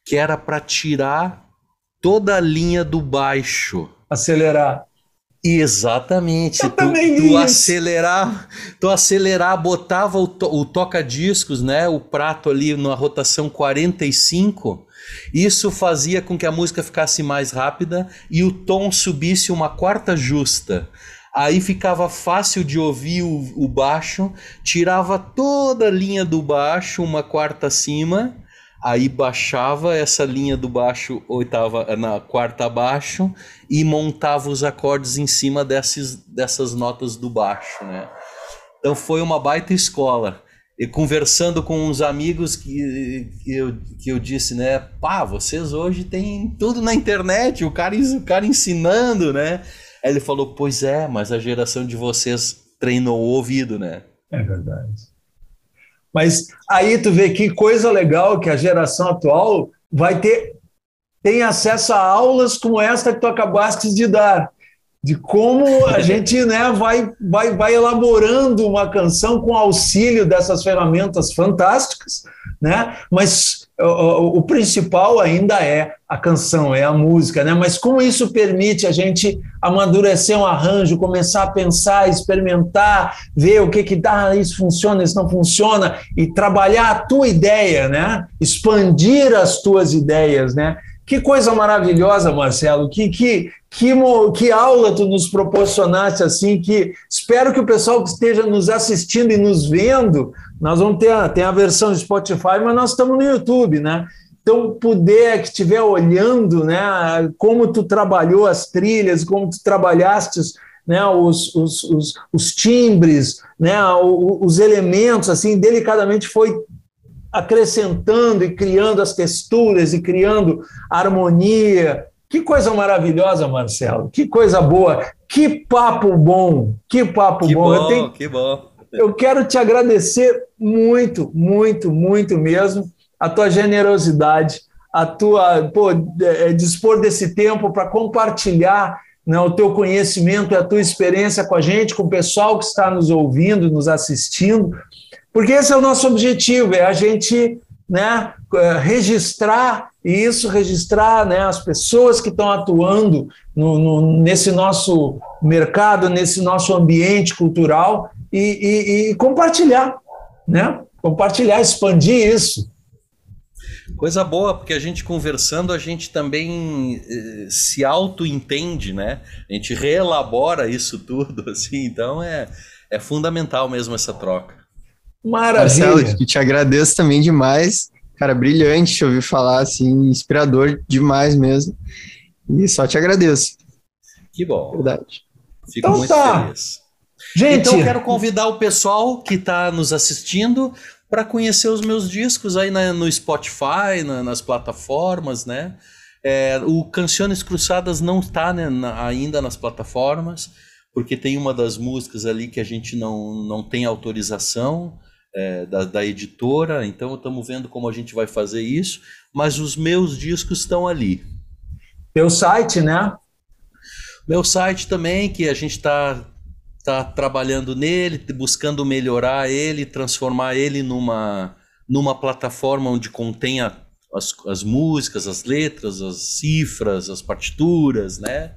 que era para tirar toda a linha do baixo. Acelerar. Exatamente. Eu tu, tu acelerar, tu acelerar, botava o, to, o toca-discos, né? O prato ali na rotação 45 isso fazia com que a música ficasse mais rápida e o tom subisse uma quarta justa. Aí ficava fácil de ouvir o, o baixo, tirava toda a linha do baixo, uma quarta acima, aí baixava essa linha do baixo oitava na quarta abaixo e montava os acordes em cima desses, dessas notas do baixo, né? Então foi uma baita escola e conversando com uns amigos que, que, eu, que eu disse, né? Pá, vocês hoje têm tudo na internet, o cara, o cara ensinando, né? Aí ele falou, pois é, mas a geração de vocês treinou o ouvido, né? É verdade. Mas aí tu vê que coisa legal que a geração atual vai ter tem acesso a aulas como esta que tu acabaste de dar de como a gente né, vai, vai, vai elaborando uma canção com auxílio dessas ferramentas fantásticas, né? mas o, o, principal ainda é a canção, é a música, né? mas como isso permite a gente amadurecer um arranjo, começar a pensar, experimentar, ver o que que dá, isso funciona, isso não funciona, e trabalhar a tua ideia, né? expandir as tuas ideias, né? Que coisa maravilhosa, Marcelo. Que, que, que, que aula tu nos proporcionaste assim. Que espero que o pessoal que esteja nos assistindo e nos vendo, nós vamos ter a, tem a versão de Spotify, mas nós estamos no YouTube, né? Então, puder que estiver olhando, né, como tu trabalhou as trilhas, como tu trabalhaste né, os, os, os, os timbres, né, os elementos, assim, delicadamente foi acrescentando e criando as texturas e criando harmonia. Que coisa maravilhosa, Marcelo. Que coisa boa. Que papo bom. Que papo que bom. bom. Eu tenho... Que bom. Eu quero te agradecer muito, muito, muito mesmo a tua generosidade, a tua pô, é, dispor desse tempo para compartilhar né, o teu conhecimento e a tua experiência com a gente, com o pessoal que está nos ouvindo, nos assistindo, porque esse é o nosso objetivo, é a gente né, é, registrar isso, registrar né, as pessoas que estão atuando no, no, nesse nosso mercado, nesse nosso ambiente cultural e, e, e compartilhar, né? Compartilhar, expandir isso. Coisa boa, porque a gente conversando, a gente também eh, se auto-entende, né? A gente reelabora isso tudo, assim, então é, é fundamental mesmo essa troca. Maravilha! Marcelo, te agradeço também demais. Cara, brilhante te ouvir falar, assim, inspirador demais mesmo. E só te agradeço. Que bom. Verdade. Fico então muito tá. feliz. Gente, então quero convidar o pessoal que está nos assistindo para conhecer os meus discos aí na, no Spotify, na, nas plataformas, né? É, o Canções Cruzadas não está né, na, ainda nas plataformas, porque tem uma das músicas ali que a gente não, não tem autorização é, da, da editora, então estamos vendo como a gente vai fazer isso, mas os meus discos estão ali. Teu site, né? Meu site também, que a gente está está trabalhando nele, buscando melhorar ele, transformar ele numa, numa plataforma onde contenha as, as músicas, as letras, as cifras, as partituras, né?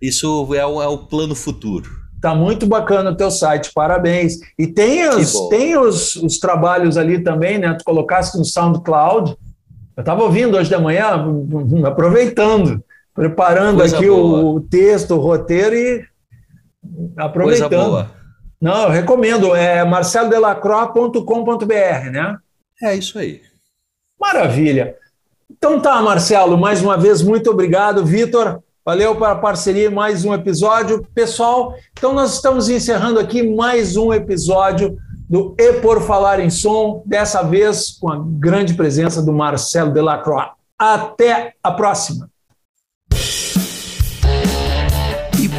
Isso é o, é o plano futuro. Tá muito bacana o teu site, parabéns. E tem os, tem os, os trabalhos ali também, né? Tu colocaste no SoundCloud. Eu estava ouvindo hoje de manhã, aproveitando, preparando Coisa aqui o, o texto, o roteiro e Aproveitando. Coisa boa. Não, eu recomendo. É marcelodelacroix.com.br, né? É isso aí. Maravilha. Então tá, Marcelo, mais uma vez, muito obrigado. Vitor, valeu pela parceria, mais um episódio. Pessoal, então nós estamos encerrando aqui mais um episódio do E Por Falar em Som, dessa vez com a grande presença do Marcelo Delacroix. Até a próxima.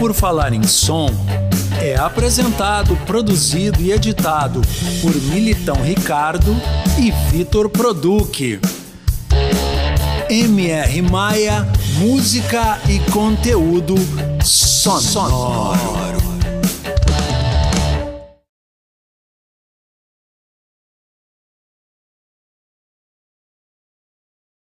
Por Falar em Som é apresentado, produzido e editado por Militão Ricardo e Vitor Produc. MR Maia, música e conteúdo sonoro.